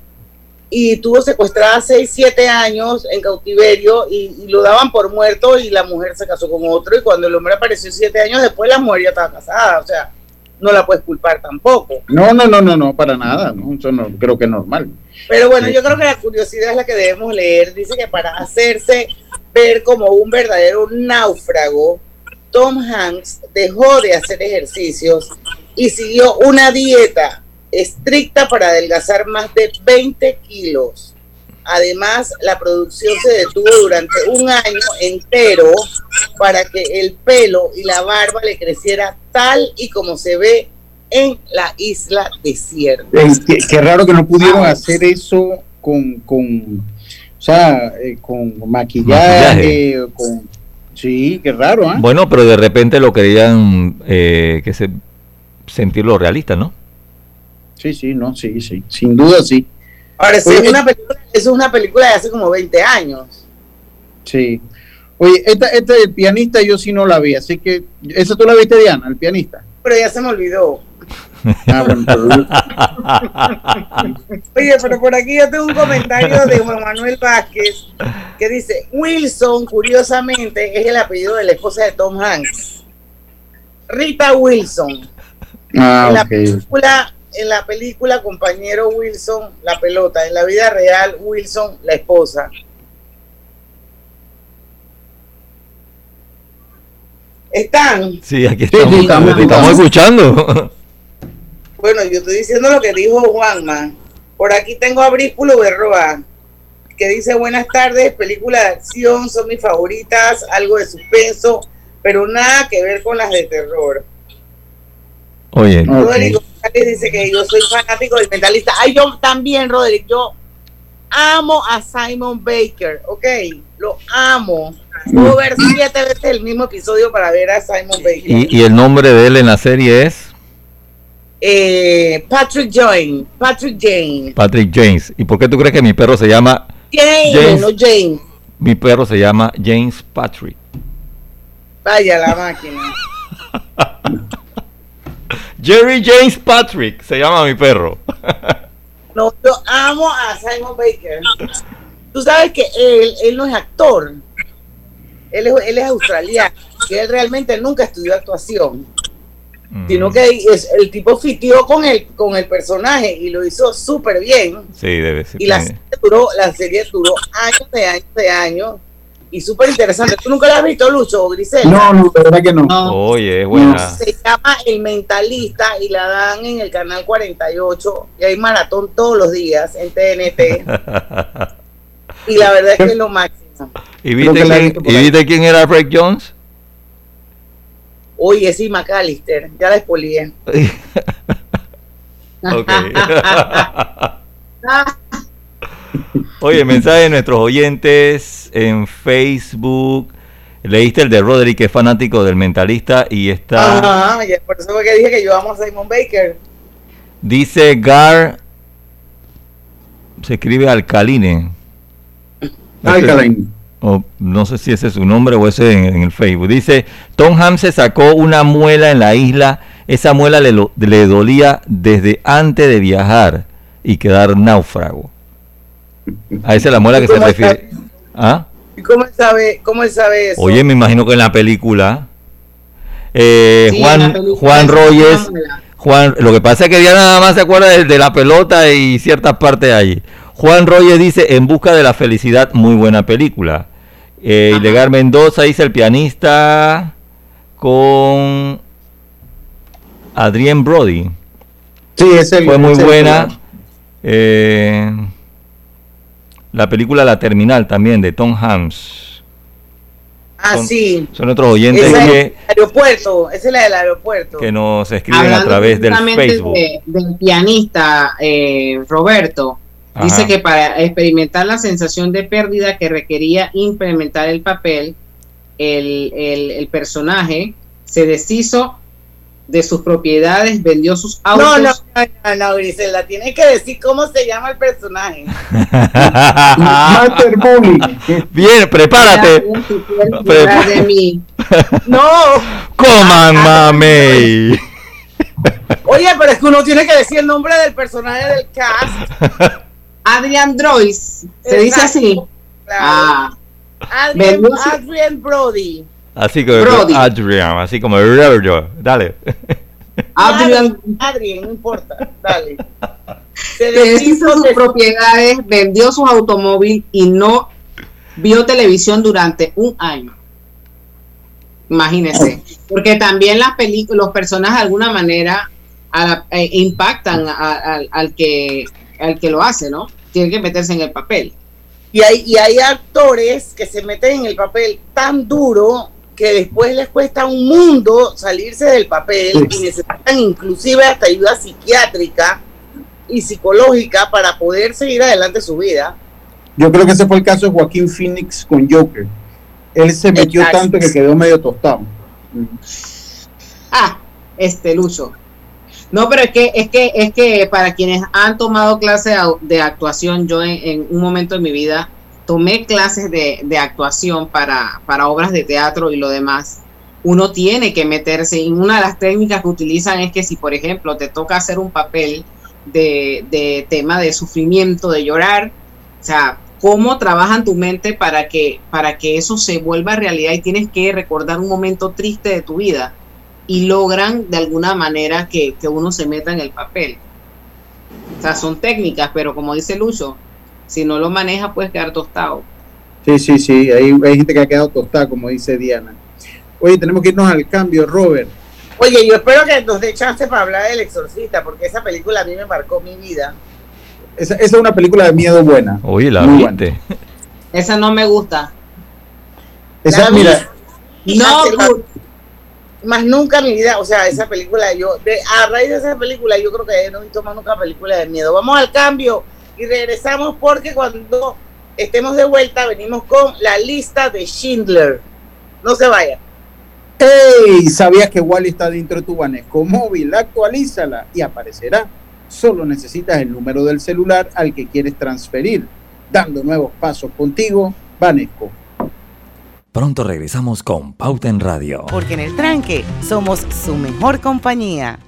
Speaker 4: y tuvo secuestrada 6, 7 años en cautiverio y, y lo daban por muerto y la mujer se casó con otro y cuando el hombre apareció 7 años después la mujer ya estaba casada, o sea, no la puedes culpar tampoco.
Speaker 7: No, no, no, no, no, para nada, no, eso no creo que es normal.
Speaker 4: Pero bueno, yo creo que la curiosidad es la que debemos leer. Dice que para hacerse ver como un verdadero náufrago, Tom Hanks dejó de hacer ejercicios y siguió una dieta estricta para adelgazar más de 20 kilos. Además, la producción se detuvo durante un año entero para que el pelo y la barba le creciera tal y como se ve en la isla desierta.
Speaker 7: Eh, qué, qué raro que no pudieron hacer eso con, con o sea, eh, con maquillaje, con... Sí, qué raro, ¿ah?
Speaker 6: Bueno, pero de repente lo querían eh, que se sentirlo realista, ¿no?
Speaker 7: Sí, sí, no, sí, sí, sin duda sí.
Speaker 4: Ahora, sí,
Speaker 7: Oye,
Speaker 4: es una película, eso es una película de hace como 20 años.
Speaker 7: Sí. Oye, esta, esta del pianista yo sí no la vi, así que, ¿esa tú la viste, Diana, el pianista?
Speaker 4: Pero ya se me olvidó.
Speaker 7: Ah,
Speaker 4: Oye, pero por aquí yo tengo un comentario de Juan Manuel Vázquez que dice, Wilson, curiosamente, es el apellido de la esposa de Tom Hanks. Rita Wilson.
Speaker 7: Ah,
Speaker 4: en, la película, en la película, compañero Wilson, la pelota. En la vida real, Wilson, la esposa. ¿Están?
Speaker 6: Sí, aquí estamos,
Speaker 7: sí, estamos,
Speaker 6: te estamos
Speaker 7: estamos.
Speaker 6: escuchando.
Speaker 4: Bueno, yo estoy diciendo lo que dijo Juanma. Por aquí tengo a Bríspulo Berroa, que dice buenas tardes, películas de acción son mis favoritas, algo de suspenso, pero nada que ver con las de terror.
Speaker 6: Oye,
Speaker 4: Roderick González dice que yo soy fanático del mentalista. Ay, yo también, Roderick, yo amo a Simon Baker, ¿ok? Lo amo. Puedo ver siete veces el mismo episodio para ver a Simon Baker.
Speaker 6: y, y el nombre de él en la serie es
Speaker 4: Eh, Patrick Jane, Patrick Jane.
Speaker 6: Patrick James. ¿Y por qué tú crees que mi perro se llama
Speaker 4: Jane,
Speaker 6: James.
Speaker 4: no Jane.
Speaker 6: mi perro se llama James Patrick?
Speaker 4: Vaya la máquina.
Speaker 6: Jerry James Patrick se llama mi perro.
Speaker 4: No, yo amo a Simon Baker. Tú sabes que él, él no es actor. Él es, él es australiano. Que él realmente nunca estudió actuación. Sino que es- el tipo fitió con el, con el personaje y lo hizo súper bien.
Speaker 6: Sí, debe ser.
Speaker 4: Y la serie duró, la serie duró años de años de años. Y súper interesante. ¿Tú nunca la has visto, Lucho o Grisel?
Speaker 7: No, no, la verdad que no.
Speaker 6: Oye, es buena.
Speaker 4: Se llama El Mentalista y la dan en el canal 48 y hay maratón todos los días en TNT. y la verdad es que es lo máximo.
Speaker 6: ¿Y viste, quién, ¿y viste quién era Frank Jones?
Speaker 4: Oye, sí, McAllister, ya la expolié.
Speaker 6: ok. Oye, mensaje de nuestros oyentes en Facebook. Leíste el de Roderick, que es fanático del mentalista y está.
Speaker 4: Ajá, ya, por eso fue que dije que yo amo a Simon Baker.
Speaker 6: Dice Gar. Se escribe Alcaline.
Speaker 7: Alcaline.
Speaker 6: O no sé si ese es su nombre o ese en, en el Facebook. Dice: Tom Hanks se sacó una muela en la isla. Esa muela le dolía desde antes de viajar y quedar náufrago. A esa es la muela que se
Speaker 4: ¿Cómo
Speaker 6: refiere. ¿Ah?
Speaker 4: ¿Y cómo él sabe, cómo él sabe eso?
Speaker 6: Oye, me imagino que en la película. eh,
Speaker 4: Sí,
Speaker 6: Juan,
Speaker 4: la película
Speaker 6: Juan
Speaker 4: es
Speaker 6: Royes. Juan, lo que pasa es que ya nada más se acuerda de, de la pelota y ciertas partes allí. Juan Royes dice En busca de la felicidad, muy buena película. Eh, Ilegal Mendoza dice el pianista con Adrien Brody.
Speaker 7: Sí, ese
Speaker 6: Fue muy
Speaker 7: ese-
Speaker 6: buena. Eh, la película La Terminal también de Tom Hanks.
Speaker 4: Ah,
Speaker 6: Son-
Speaker 4: sí.
Speaker 6: Son otros oyentes
Speaker 4: Esa es
Speaker 6: que,
Speaker 4: el aeropuerto, esa es la del aeropuerto.
Speaker 6: que nos escriben a través del Facebook.
Speaker 5: de- del pianista eh, Roberto,
Speaker 6: Ajá.
Speaker 5: dice que para experimentar la sensación de pérdida que requería implementar el papel, el, el- el personaje se deshizo de sus propiedades, vendió sus autos.
Speaker 4: No, no, no, no, no, Griselda, tienes que decir cómo se llama el personaje.
Speaker 7: Master Bully.
Speaker 6: Bien, prepárate.
Speaker 5: De mí.
Speaker 4: No,
Speaker 6: Coman mamey.
Speaker 4: oye, pero es que uno tiene que decir el nombre del personaje del cast.
Speaker 5: Adrian Droyce, se dice
Speaker 4: Exacto,
Speaker 5: así.
Speaker 4: claro.
Speaker 5: Ah,
Speaker 4: Adrian, Adrian Brody.
Speaker 6: Así como
Speaker 5: Brody.
Speaker 6: Adrian, así como Roberto. Dale.
Speaker 5: Adrian
Speaker 4: Adrian, no importa, dale. Se
Speaker 5: deshizo
Speaker 4: deshizo
Speaker 5: sus
Speaker 4: de
Speaker 5: propiedades, vendió sus automóviles y no vio televisión durante un año. Imagínense, porque también las películas, los personajes de alguna manera a la- eh, impactan a- a- al que al que lo hace, ¿no? Tiene que meterse en el papel.
Speaker 4: Y hay, y hay actores que se meten en el papel tan duro que después les cuesta un mundo salirse del papel y necesitan inclusive hasta ayuda psiquiátrica y psicológica para poder seguir adelante su vida.
Speaker 7: Yo creo que ese fue el caso de Joaquín Phoenix con Joker. Él se metió
Speaker 4: Exacto.
Speaker 7: tanto que quedó medio tostado.
Speaker 5: Ah, este Lucho. No, pero es que, es que, es que para quienes han tomado clases de actuación, yo en, en un momento de mi vida tomé clases de, de actuación para, para obras de teatro y lo demás. Uno tiene que meterse y una de las técnicas que utilizan es que si, por ejemplo, te toca hacer un papel de, de tema de sufrimiento, de llorar, o sea, cómo trabajan tu mente para que, para que eso se vuelva realidad y tienes que recordar un momento triste de tu vida y logran de alguna manera que, que uno se meta en el papel. O sea, son técnicas, pero como dice Lucho, si no lo maneja puedes quedar tostado.
Speaker 7: Sí, sí, sí. Hay, hay gente que ha quedado tostada, como dice Diana. Oye, tenemos que irnos al cambio, Robert.
Speaker 4: Oye, yo espero que nos dé chance para hablar del exorcista, porque esa película a mí me marcó mi vida.
Speaker 7: Esa, esa es una película de miedo buena.
Speaker 6: Oye, la
Speaker 7: Muy
Speaker 6: viste.
Speaker 5: Esa no me gusta.
Speaker 7: Esa,
Speaker 4: La
Speaker 7: mira,
Speaker 5: No,
Speaker 4: más, más nunca en mi vida, o sea, esa película, yo, de, a raíz de esa película, yo creo que no he visto más nunca película de miedo. Vamos al cambio y regresamos porque cuando estemos de vuelta venimos con la lista de Schindler. No se vaya.
Speaker 7: hey, ¿sabías que Wally está dentro de tu Banesco móvil? Actualízala y aparecerá. Solo necesitas el número del celular al que quieres transferir. Dando nuevos pasos contigo, Banesco.
Speaker 1: Pronto regresamos con Pauta en Radio.
Speaker 26: Porque en el tranque somos su mejor compañía.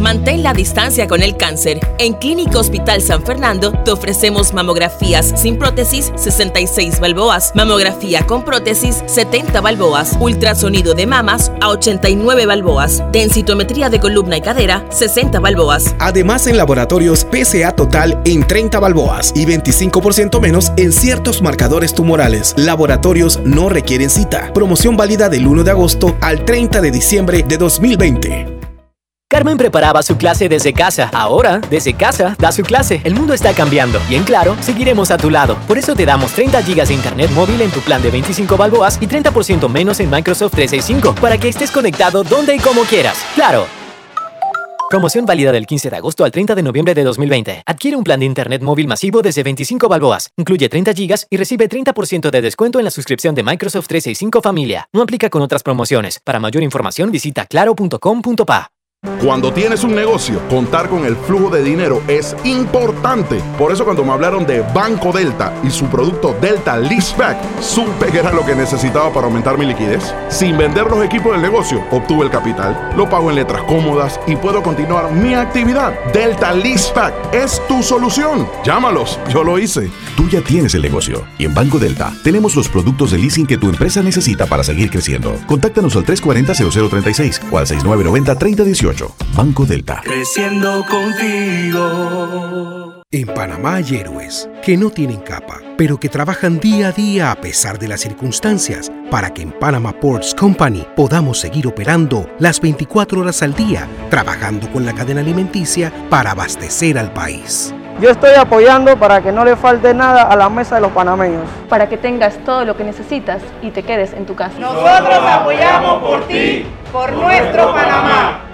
Speaker 10: Mantén la distancia con el cáncer. En Clínica Hospital San Fernando te ofrecemos mamografías sin prótesis 66 balboas, mamografía con prótesis 70 balboas, ultrasonido de mamas a 89 balboas, densitometría de columna y cadera 60 balboas.
Speaker 11: Además en laboratorios PSA total en 30 balboas y 25% menos en ciertos marcadores tumorales. Laboratorios no requieren cita. Promoción válida del 1 de agosto al 30 de diciembre de 2020.
Speaker 9: Carmen preparaba su clase desde casa. Ahora, desde casa, da su clase. El mundo está cambiando y en Claro, seguiremos a tu lado. Por eso te damos 30 GB de internet móvil en tu plan de 25 balboas y 30% menos en Microsoft 365 para que estés conectado donde y como quieras. Claro. Promoción válida del 15 de agosto al 30 de noviembre de 2020. Adquiere un plan de internet móvil masivo desde 25 balboas. Incluye 30 GB y recibe 30% de descuento en la suscripción de Microsoft 365 Familia. No aplica con otras promociones. Para mayor información visita claro.com.pa.
Speaker 27: Cuando tienes un negocio, contar con el flujo de dinero es importante. Por eso cuando me hablaron de Banco Delta y su producto Delta Leaseback, supe que era lo que necesitaba para aumentar mi liquidez. Sin vender los equipos del negocio, obtuve el capital, lo pago en letras cómodas y puedo continuar mi actividad. Delta Leaseback es tu solución. Llámalos, yo lo hice.
Speaker 28: Tú ya tienes el negocio y en Banco Delta tenemos los productos de leasing que tu empresa necesita para seguir creciendo. Contáctanos al 340-0036 o al 6990-3018. Banco Delta.
Speaker 18: Creciendo contigo.
Speaker 22: En Panamá hay héroes que no tienen capa, pero que trabajan día a día a pesar de las circunstancias para que en Panama Ports Company podamos seguir operando las 24 horas al día, trabajando con la cadena alimenticia para abastecer al país.
Speaker 29: Yo estoy apoyando para que no le falte nada a la mesa de los panameños.
Speaker 30: Para que tengas todo lo que necesitas y te quedes en tu casa.
Speaker 31: Nosotros apoyamos por ti, por nuestro Panamá.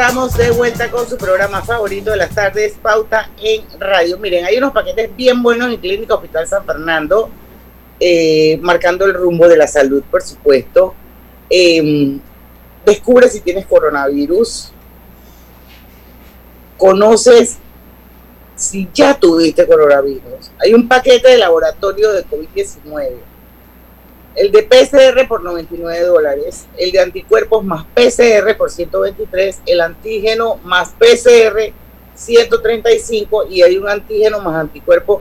Speaker 4: Estamos de vuelta con su programa favorito de las tardes, Pauta en Radio. Miren, hay unos paquetes bien buenos en Clínica Hospital San Fernando, eh, marcando el rumbo de la salud, por supuesto. Eh, descubre si tienes coronavirus. Conoces si ya tuviste coronavirus. Hay un paquete de laboratorio de COVID-19 el de PCR por 99 dólares, el de anticuerpos más PCR por 123, el antígeno más PCR 135 y hay un antígeno más anticuerpo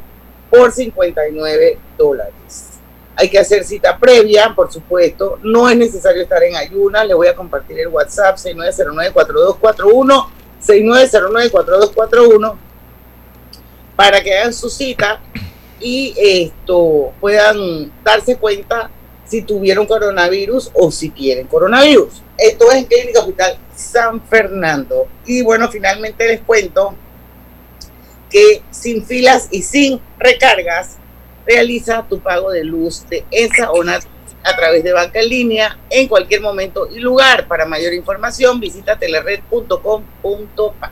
Speaker 4: por 59 dólares. Hay que hacer cita previa, por supuesto. No es necesario estar en ayunas. Le voy a compartir el WhatsApp 6909-4241, 6909-4241, para que hagan su cita y esto puedan darse cuenta si tuvieron coronavirus o si quieren coronavirus. Esto es en Clínica Hospital San Fernando. Y bueno, finalmente les cuento que sin filas y sin recargas, realiza tu pago de luz de esa o a través de banca en línea en cualquier momento y lugar. Para mayor información, visita telered.com.pa.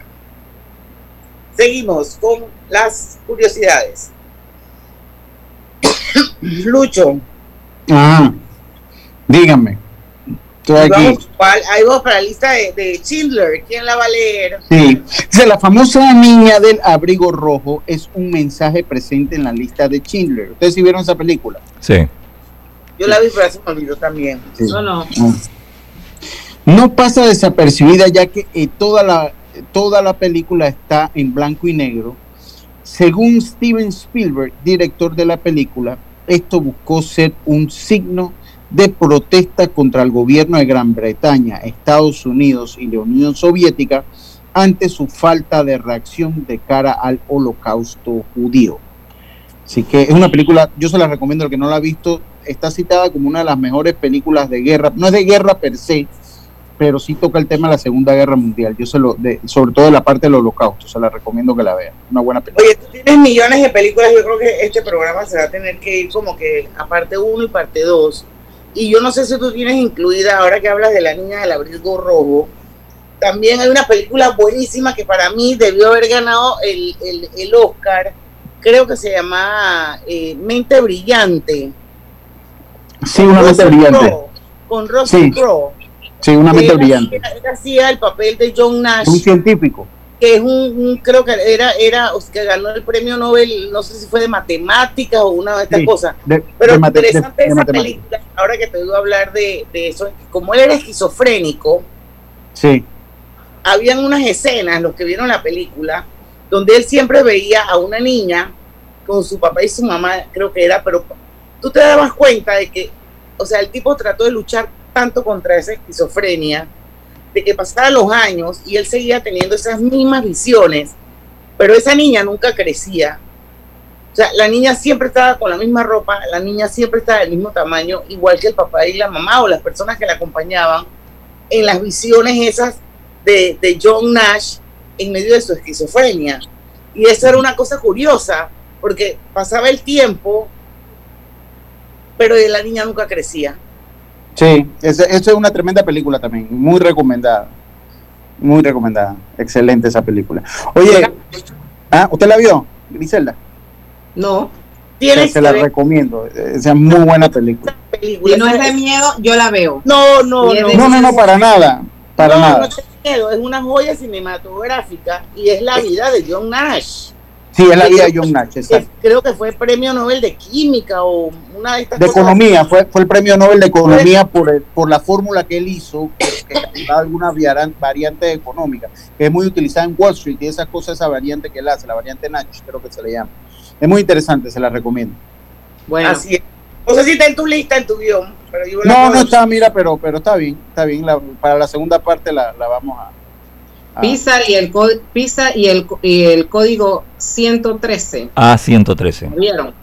Speaker 4: Seguimos con las curiosidades. Lucho,
Speaker 7: Ajá. Dígame. Estoy aquí.
Speaker 4: Hay vos para la lista de, de, Schindler. ¿Quién la va a leer?
Speaker 7: Sí. Dice, la famosa niña del abrigo rojo es un mensaje presente en la lista de Schindler. ¿Ustedes sí vieron esa película?
Speaker 6: Sí.
Speaker 4: Yo la vi, pero hace un también. No, no.
Speaker 7: No pasa desapercibida ya que eh, toda, la, toda la película está en blanco y negro. Según Steven Spielberg, director de la película, esto buscó ser un signo de protesta contra el gobierno de Gran Bretaña, Estados Unidos y la Unión Soviética ante su falta de reacción de cara al holocausto judío. Así que es una película, yo se la recomiendo al que no la ha visto, está citada como una de las mejores películas de guerra, no es de guerra per se, pero sí toca el tema de la Segunda Guerra Mundial. Yo se lo, de, sobre todo de la parte del holocausto, se la recomiendo que la vean. Una buena película.
Speaker 4: Oye, tú tienes millones de películas, yo creo que este programa se va a tener que ir como que a parte 1 y parte 2. Y yo no sé si tú tienes incluida, ahora que hablas de la niña del abrigo rojo, también hay una película buenísima que para mí debió haber ganado el, el, Oscar, creo que se llama eh, Mente Brillante.
Speaker 7: Sí, una mente brillante.
Speaker 4: con Russell Crowe
Speaker 7: Sí, una mente brillante.
Speaker 4: Él hacía el papel de John Nash.
Speaker 7: Un científico.
Speaker 4: Que es un, creo que era, era, que ganó el premio Nobel, no sé si fue de matemáticas o una de estas cosas. Pero interesante esa película, ahora que te digo hablar de, de eso, como él era esquizofrénico,
Speaker 7: sí.
Speaker 4: habían unas escenas, los que vieron la película, donde él siempre veía a una niña con su papá y su mamá, creo que era, pero tú te dabas cuenta de que, o sea, el tipo trató de luchar tanto contra esa esquizofrenia, de que pasaban los años y él seguía teniendo esas mismas visiones, pero esa niña nunca crecía. O sea, la niña siempre estaba con la misma ropa, la niña siempre estaba del mismo tamaño, igual que el papá y la mamá o las personas que la acompañaban en las visiones esas de, de John Nash en medio de su esquizofrenia. Y eso era una cosa curiosa, porque pasaba el tiempo, pero la niña nunca crecía.
Speaker 7: Sí, esa es una tremenda película también, muy recomendada. Muy recomendada. Excelente esa película. Oye, ¿ah, ¿usted la vio, Griselda?
Speaker 5: No.
Speaker 7: Se, se la recomiendo. Esa es muy buena película.
Speaker 5: Si no es de miedo, yo la veo.
Speaker 4: No, no, no.
Speaker 7: No, no, no, para nada. Para nada. No
Speaker 4: es de miedo, es una joya cinematográfica y es la vida de John Nash.
Speaker 7: Sí, es la vida de John Nash,
Speaker 4: Creo que fue premio Nobel de Química o una de estas
Speaker 7: De Economía, fue, fue el premio Nobel de Economía por, por la fórmula que él hizo, que da algunas variantes económicas, que es muy utilizada en Wall Street y esas cosas, esa variante que él hace, la variante Nash, creo que se le llama. Es muy interesante, se la recomiendo.
Speaker 4: Bueno. Así es. No sé si está en tu lista, en tu guion. Pero
Speaker 7: no, no está, mira, pero, pero está bien, está bien. para la segunda parte la, la vamos a,
Speaker 5: Ah. PISA y el PISA y el, y el código 113.
Speaker 6: A113.
Speaker 5: ¿Vieron?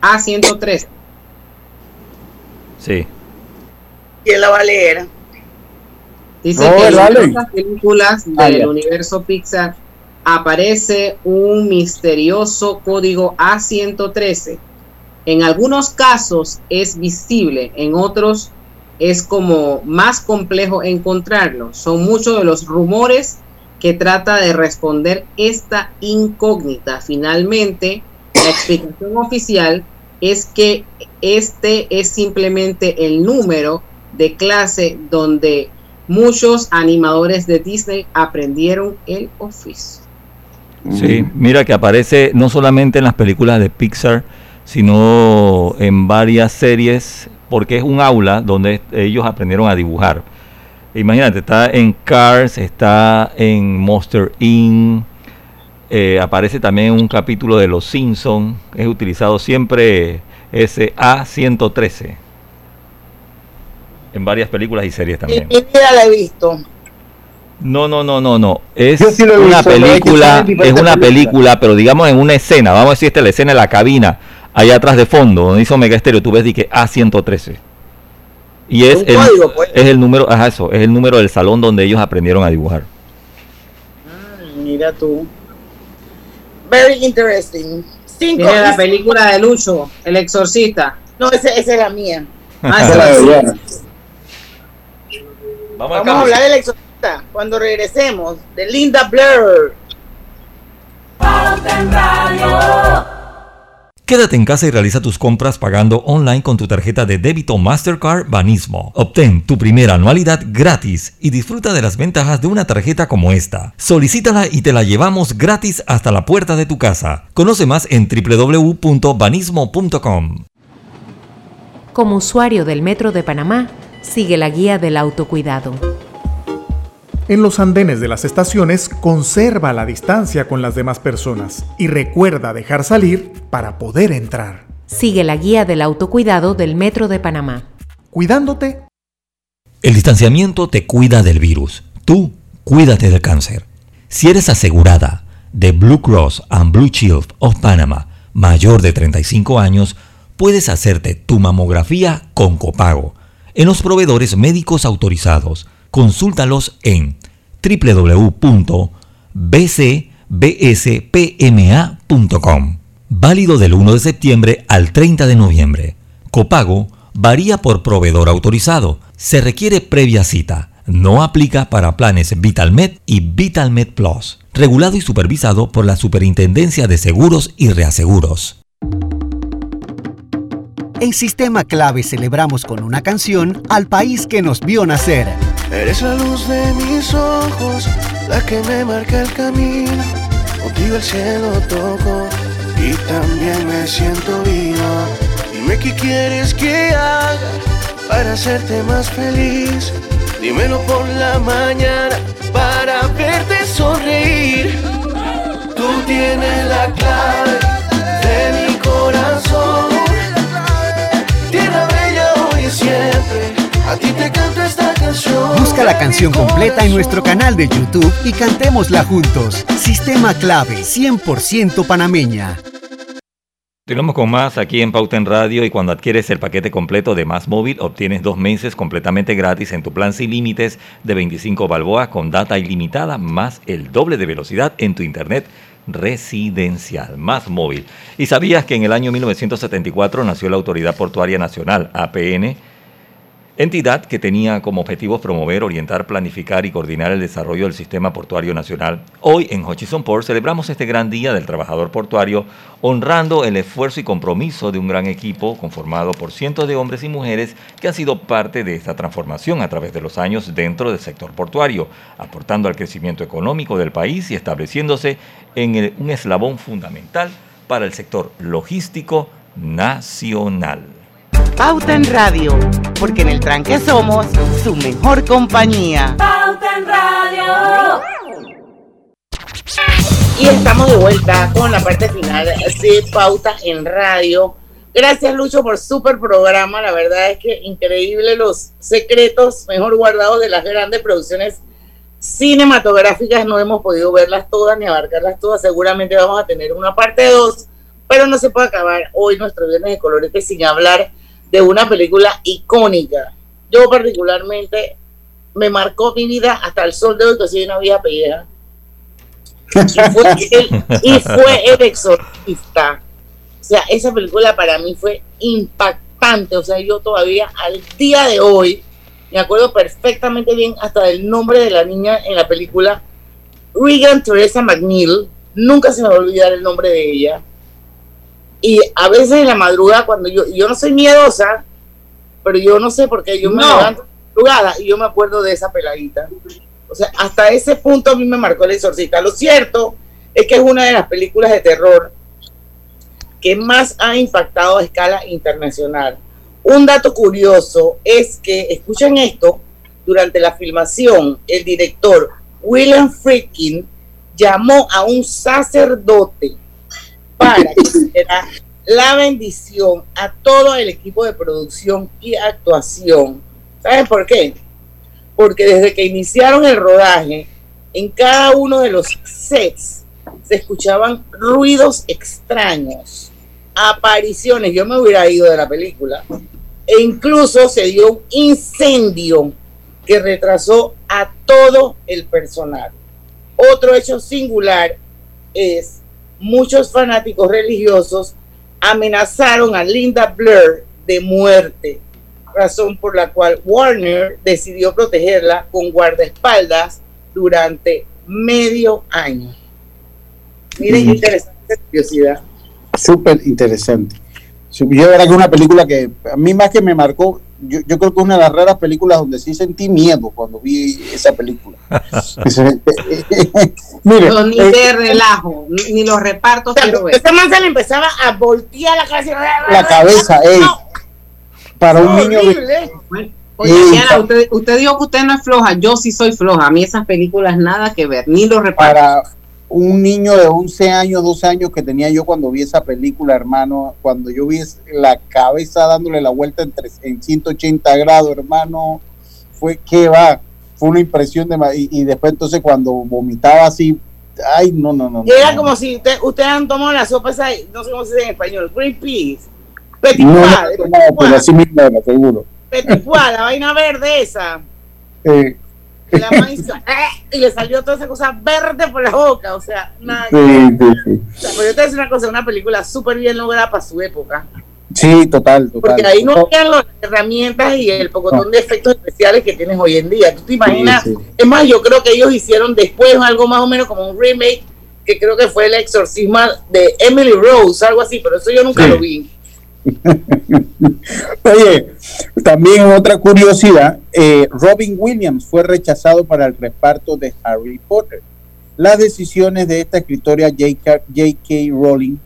Speaker 5: A113.
Speaker 6: Sí.
Speaker 4: ¿Quién la va a leer?
Speaker 5: Dice que en las películas ah, del universo Pixar aparece un misterioso código A113. En algunos casos es visible, en otros es como más complejo encontrarlo. Son muchos de los rumores que trata de responder esta incógnita. Finalmente, la explicación oficial es que este es simplemente el número de clase donde muchos animadores de Disney aprendieron el oficio.
Speaker 6: Sí, mira que aparece no solamente en las películas de Pixar, sino en varias series porque es un aula donde ellos aprendieron a dibujar. Imagínate, está en Cars, está en Monster Inc., eh, aparece también un capítulo de Los Simpsons, es utilizado siempre ese A113 en varias películas y series también.
Speaker 4: Y la he visto.
Speaker 6: No, no, no, no, no. Es una película, es una película, pero digamos en una escena. Vamos a decir esta es la escena de la cabina allá atrás de fondo, donde hizo Mega Estéreo, tú ves que A113. Y es el, pues. es el número, ajá, eso, es el número del salón donde ellos aprendieron a dibujar.
Speaker 4: Mm, mira tú. Very interesting.
Speaker 5: Cinco. la película de Lucho, El Exorcista.
Speaker 4: No, esa, es la mía. Ah, esa es la mía. Vamos, a hablar del Exorcista cuando regresemos de Linda Blair.
Speaker 1: Quédate en casa y realiza tus compras pagando online con tu tarjeta de débito Mastercard Banismo. Obtén tu primera anualidad gratis y disfruta de las ventajas de una tarjeta como esta. Solicítala y te la llevamos gratis hasta la puerta de tu casa. Conoce más en www.banismo.com.
Speaker 32: Como usuario del Metro de Panamá, sigue la guía del autocuidado.
Speaker 33: En los andenes de las estaciones, conserva la distancia con las demás personas y recuerda dejar salir para poder entrar.
Speaker 32: Sigue la guía del autocuidado del Metro de Panamá.
Speaker 33: Cuidándote.
Speaker 1: El distanciamiento te cuida del virus. Tú, cuídate del cáncer. Si eres asegurada de Blue Cross and Blue Shield of Panama, mayor de 35 años, puedes hacerte tu mamografía con copago en los proveedores médicos autorizados Consúltalos en www.bcbspma.com. Válido del 1 de septiembre al 30 de noviembre. Copago varía por proveedor autorizado. Se requiere previa cita. No aplica para planes VitalMed y VitalMed Plus. Regulado y supervisado por la Superintendencia de Seguros y Reaseguros.
Speaker 34: En Sistema Clave celebramos con una canción al país que nos vio nacer.
Speaker 23: Eres la luz de mis ojos, la que me marca el camino. Contigo el cielo toco y también me siento vivo. Dime qué quieres que haga para hacerte más feliz. Dímelo por la mañana para verte sonreír. Tú tienes la clave ti te canto esta
Speaker 34: Busca la canción completa en nuestro canal de YouTube y cantémosla juntos. Sistema clave 100% panameña.
Speaker 6: Continuamos con más aquí en Pauta en Radio y cuando adquieres el paquete completo de Más Móvil obtienes dos meses completamente gratis en tu plan sin límites de 25 balboas con data ilimitada más el doble de velocidad en tu internet residencial, Más Móvil. ¿Y sabías que en el año 1974 nació la Autoridad Portuaria Nacional, APN? Entidad que tenía como objetivo promover, orientar, planificar y coordinar el desarrollo del sistema portuario nacional. Hoy en Hutchison Port celebramos este gran día del trabajador portuario, honrando el esfuerzo y compromiso de un gran equipo conformado por cientos de hombres y mujeres que han sido parte de esta transformación a través de los años dentro del sector portuario, aportando al crecimiento económico del país y estableciéndose en un eslabón fundamental para el sector logístico nacional.
Speaker 4: Pauta en Radio, porque en el tranque somos su mejor compañía.
Speaker 3: Pauta en Radio.
Speaker 4: Y estamos de vuelta con la parte final de Pauta en Radio. Gracias Lucho por super programa. La verdad es que increíble los secretos mejor guardados de las grandes producciones cinematográficas. No hemos podido verlas todas ni abarcarlas todas. Seguramente vamos a tener una parte 2, pero no se puede acabar hoy nuestro viernes de colores sin hablar de una película icónica. Yo particularmente me marcó mi vida hasta el sol de hoy, que soy una vieja pelleja. Y fue, el, exorcista. O sea, esa película para mí fue impactante. O sea, yo todavía al día de hoy me acuerdo perfectamente bien hasta del nombre de la niña en la película. Regan Teresa McNeil. Nunca se me va a olvidar el nombre de ella y a veces en la madrugada, cuando yo, yo no soy miedosa, pero yo no sé por qué yo me levanto madrugada y yo me acuerdo de esa peladita. O sea, hasta ese punto a mí me marcó el exorcista. Lo cierto es que es una de las películas de terror que más ha impactado a escala internacional. Un dato curioso es que, escuchen esto, durante la filmación, el director William Friedkin llamó a un sacerdote para la bendición a todo el equipo de producción y actuación. ¿Saben por qué? Porque desde que iniciaron el rodaje, en cada uno de los sets se escuchaban ruidos extraños, apariciones. Yo me hubiera ido de la película. E incluso se dio un incendio que retrasó a todo el personal. Otro hecho singular es muchos fanáticos religiosos amenazaron a Linda Blair de muerte, razón por la cual Warner decidió protegerla con guardaespaldas durante medio año. Miren qué interesante curiosidad.
Speaker 7: súper interesante. Yo verdad que una película que a mí más que me marcó, yo, yo, creo que es una de las raras películas donde sí sentí miedo cuando vi esa película.
Speaker 5: Mire, no, ni de relajo, ni, los repartos.
Speaker 4: pero esa man se le empezaba a voltear la cabeza.
Speaker 7: La cabeza, ey, para un niño.
Speaker 5: Oye, usted, usted dijo que usted no es floja, yo sí soy floja. A mí esas películas nada que ver, ni los repartos.
Speaker 7: Para un niño de 11 años, 12 años que tenía yo cuando vi esa película, hermano, cuando yo vi la cabeza dándole la vuelta en, en 180 grados, hermano, fue que va, fue una impresión de... Y, después entonces cuando vomitaba así, ay, no, no, no.
Speaker 4: Era como si ustedes usted han tomado la sopa esa, no sé cómo se dice en español, green peas.
Speaker 7: Petit no, no, no, pero así mismo era, seguro.
Speaker 4: Petit la vaina verde esa. Eh, y le salió toda esa cosa verde por la boca, o sea, nada. Sí, sí, sí. O yo te decir una cosa, una película súper bien lograda para su época.
Speaker 7: Sí, total, total.
Speaker 4: Porque ahí no quedan las herramientas y el pocotón de efectos especiales que tienes hoy en día. ¿Tú te imaginas? Es más, yo creo que ellos hicieron después algo más o menos como un remake, que creo que fue el exorcismo de Emily Rose, algo así, pero eso yo nunca lo vi.
Speaker 7: Oye, también otra curiosidad, eh, Robin Williams fue rechazado para el reparto de Harry Potter. Las decisiones de esta escritora J.K. Rowling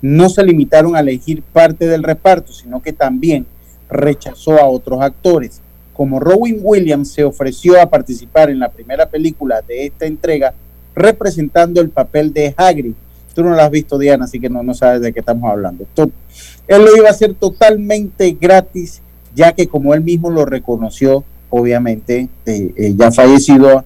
Speaker 7: no se limitaron a elegir parte del reparto, sino que también rechazó a otros actores. Como Robin Williams se ofreció a participar en la primera película de esta entrega, representando el papel de Hagrid. Tú no lo has visto, Diana, así que no, no sabes de qué estamos hablando. Él lo iba a hacer totalmente gratis, ya que como él mismo lo reconoció, obviamente, eh, eh, ya fallecido,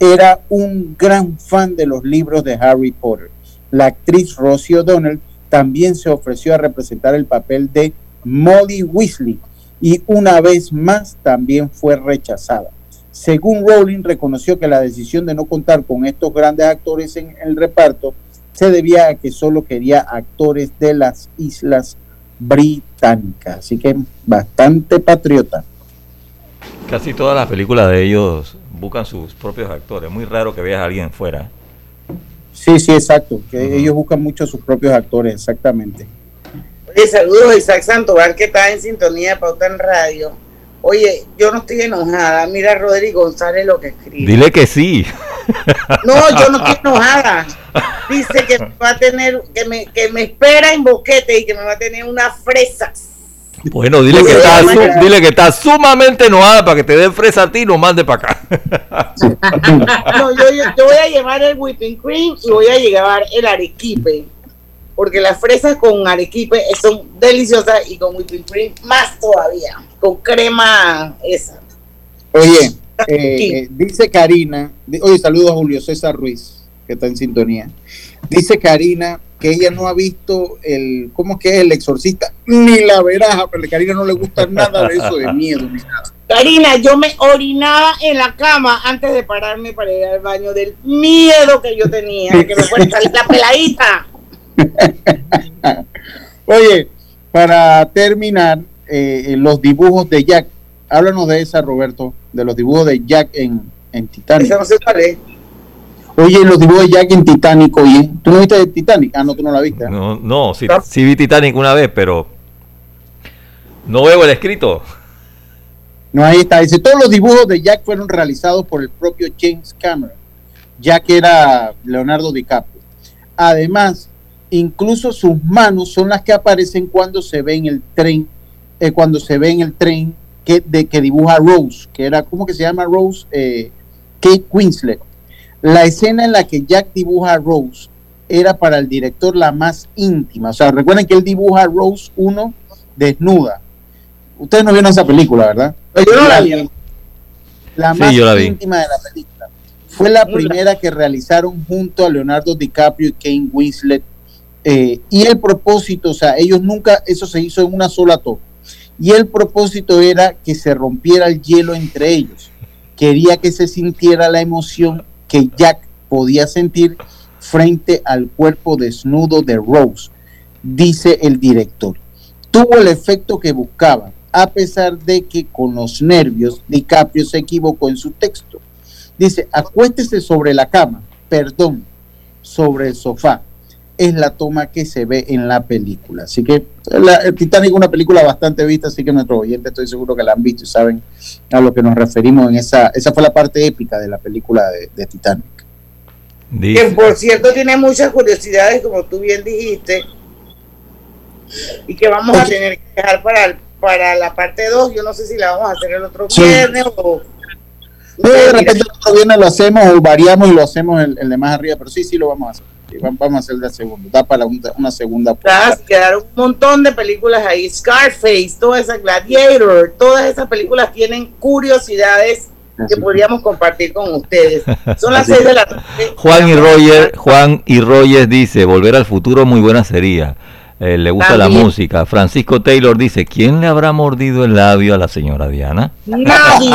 Speaker 7: era un gran fan de los libros de Harry Potter. La actriz Rosie O'Donnell también se ofreció a representar el papel de Molly Weasley y una vez más también fue rechazada. Según Rowling, reconoció que la decisión de no contar con estos grandes actores en el reparto se debía a que solo quería actores de las Islas británica. Así que bastante patriota.
Speaker 6: Casi todas las películas de ellos buscan sus propios actores. Muy raro que veas a alguien fuera.
Speaker 7: Sí, sí, exacto. Que ellos buscan mucho sus propios actores, exactamente.
Speaker 4: Oye, saludos a Isaac Santoval que está en sintonía de Pauta en Radio. Oye, yo no estoy enojada. Mira a Rodrigo González lo que escribe.
Speaker 6: Dile que sí.
Speaker 4: No, yo no estoy enojada. Dice que va a tener, que me, que me espera en boquete y que me va a tener unas fresas.
Speaker 6: Bueno, dile que, está, dile que está sumamente enojada para que te den fresa a ti y no mande para acá.
Speaker 4: No, yo, yo, voy a llevar el whipping cream y voy a llevar el arequipe. Porque las fresas con arequipe son deliciosas y con whipping cream más todavía. Con crema esa.
Speaker 7: Oye, eh, dice Karina, oye, saludos a Julio César Ruiz, que está en sintonía. Dice Karina que ella no ha visto el, ¿cómo que es el exorcista? Ni la veraja, pero a Karina no le gusta nada de eso de miedo ni nada.
Speaker 4: Karina, yo me orinaba en la cama antes de pararme para ir al baño del miedo que yo tenía, que me fuera salir la peladita.
Speaker 7: Oye, para terminar, eh, los dibujos de Jack, háblanos de esa, Roberto de los dibujos de Jack en, en Titanic. Oye, los dibujos de Jack en Titanic, oye, ¿tú no viste Titanic? Ah, no, tú no la viste.
Speaker 6: No, no sí, sí vi Titanic una vez, pero no veo el escrito.
Speaker 7: No, ahí está. Dice, todos los dibujos de Jack fueron realizados por el propio James Cameron, ya que era Leonardo DiCaprio. Además, incluso sus manos son las que aparecen cuando se ve en el tren, eh, cuando se ve en el tren que, de, que dibuja Rose, que era, ¿cómo que se llama Rose? Eh, Kate Winslet. La escena en la que Jack dibuja a Rose era para el director la más íntima. O sea, recuerden que él dibuja a Rose 1 desnuda. Ustedes no vieron esa película, ¿verdad?
Speaker 4: Yo no la vi.
Speaker 7: La más íntima de la película. Fue la primera que realizaron junto a Leonardo DiCaprio y Kate Winslet. Eh, y el propósito, o sea, ellos nunca, eso se hizo en una sola toma y el propósito era que se rompiera el hielo entre ellos. Quería que se sintiera la emoción que Jack podía sentir frente al cuerpo desnudo de Rose, dice el director. Tuvo el efecto que buscaba, a pesar de que con los nervios DiCaprio se equivocó en su texto. Dice, acuéstese sobre la cama, perdón, sobre el sofá. Es la toma que se ve en la película. Así que el Titanic es una película bastante vista, así que nuestros oyentes estoy seguro que la han visto y saben a lo que nos referimos en esa, esa fue la parte épica de la película de, Titanic.
Speaker 4: Que por cierto tiene muchas curiosidades, como tú bien dijiste, y que vamos a tener que dejar para, para la parte 2. Yo no sé si la vamos a hacer el otro viernes o...
Speaker 7: de repente el otro viernes lo hacemos o variamos y lo hacemos el, el de más arriba, pero sí, sí lo vamos a hacer vamos a hacer la segunda, da para una, segunda.
Speaker 4: quedaron un montón de películas ahí, Scarface, toda esa Gladiator, todas esas películas tienen curiosidades que podríamos compartir con ustedes. Son las seis de la tarde.
Speaker 6: Juan y Roger, Juan y Roger dice, volver al futuro muy buena sería. Eh, le gusta la música. Francisco Taylor dice, ¿quién le habrá mordido el labio a la señora Diana?
Speaker 4: Nadie.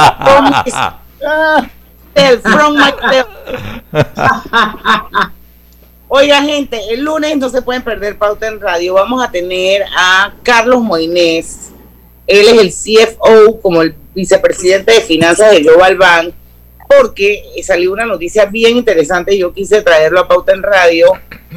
Speaker 4: el from Oiga, gente, el lunes no se pueden perder pauta en radio. Vamos a tener a Carlos Moinés. Él es el CFO, como el vicepresidente de finanzas de Global Bank, porque salió una noticia bien interesante yo quise traerlo a pauta en radio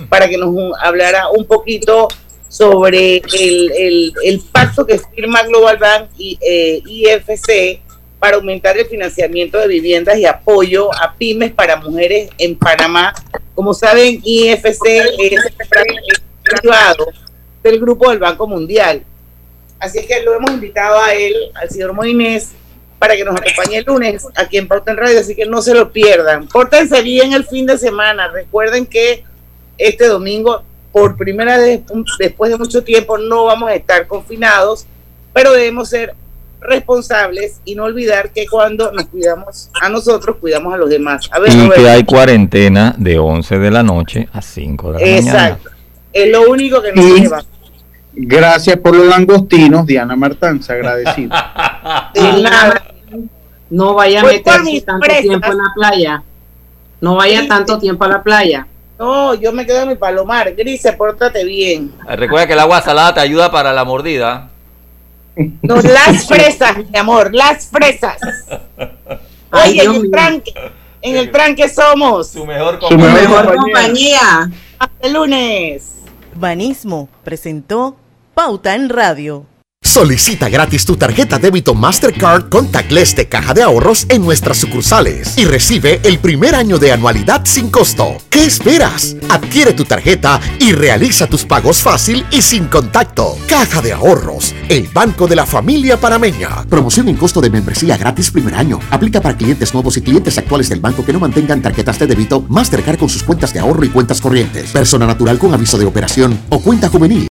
Speaker 4: para que nos hablara un poquito sobre el, pacto que firma Global Bank y eh, IFC para aumentar el financiamiento de viviendas y apoyo a pymes para mujeres en Panamá. Como saben, IFC es privado del grupo del Banco Mundial. Así es que lo hemos invitado a él, al señor Moinés, para que nos acompañe el lunes aquí en Pauta en Radio, así que no se lo pierdan. Pórtense bien el fin de semana. Recuerden que este domingo, por primera vez después de mucho tiempo, no vamos a estar confinados, pero debemos ser responsables y no olvidar que cuando nos cuidamos a nosotros, cuidamos a los demás.
Speaker 6: y que hay cuarentena de 11 de la noche a 5 de la mañana. Exacto.
Speaker 4: Es lo único que nos lleva.
Speaker 7: Gracias por los langostinos, Diana Martán, agradecido.
Speaker 5: No vaya a meterse tanto tiempo en la playa. No vaya tanto tiempo a la playa.
Speaker 4: No, yo me quedo en mi palomar. Grise, pórtate bien.
Speaker 6: Recuerda que el agua salada te ayuda para la mordida.
Speaker 4: No, las fresas, mi amor, las fresas. Oye, en el, tranque, en el tranque somos
Speaker 6: su mejor compañía. mejor compañía.
Speaker 4: Hasta el lunes.
Speaker 35: Banismo presentó Pauta en Radio.
Speaker 36: Solicita gratis tu tarjeta débito Mastercard Contactless de Caja de Ahorros en nuestras sucursales y recibe el primer año de anualidad sin costo. ¿Qué esperas? Adquiere tu tarjeta y realiza tus pagos fácil y sin contacto. Caja de Ahorros, el banco de la familia parameña. Promoción en costo de membresía gratis primer año. Aplica para clientes nuevos y clientes actuales del banco que no mantengan tarjetas de débito Mastercard con sus cuentas de ahorro y cuentas corrientes. Persona natural con aviso de operación o cuenta juvenil.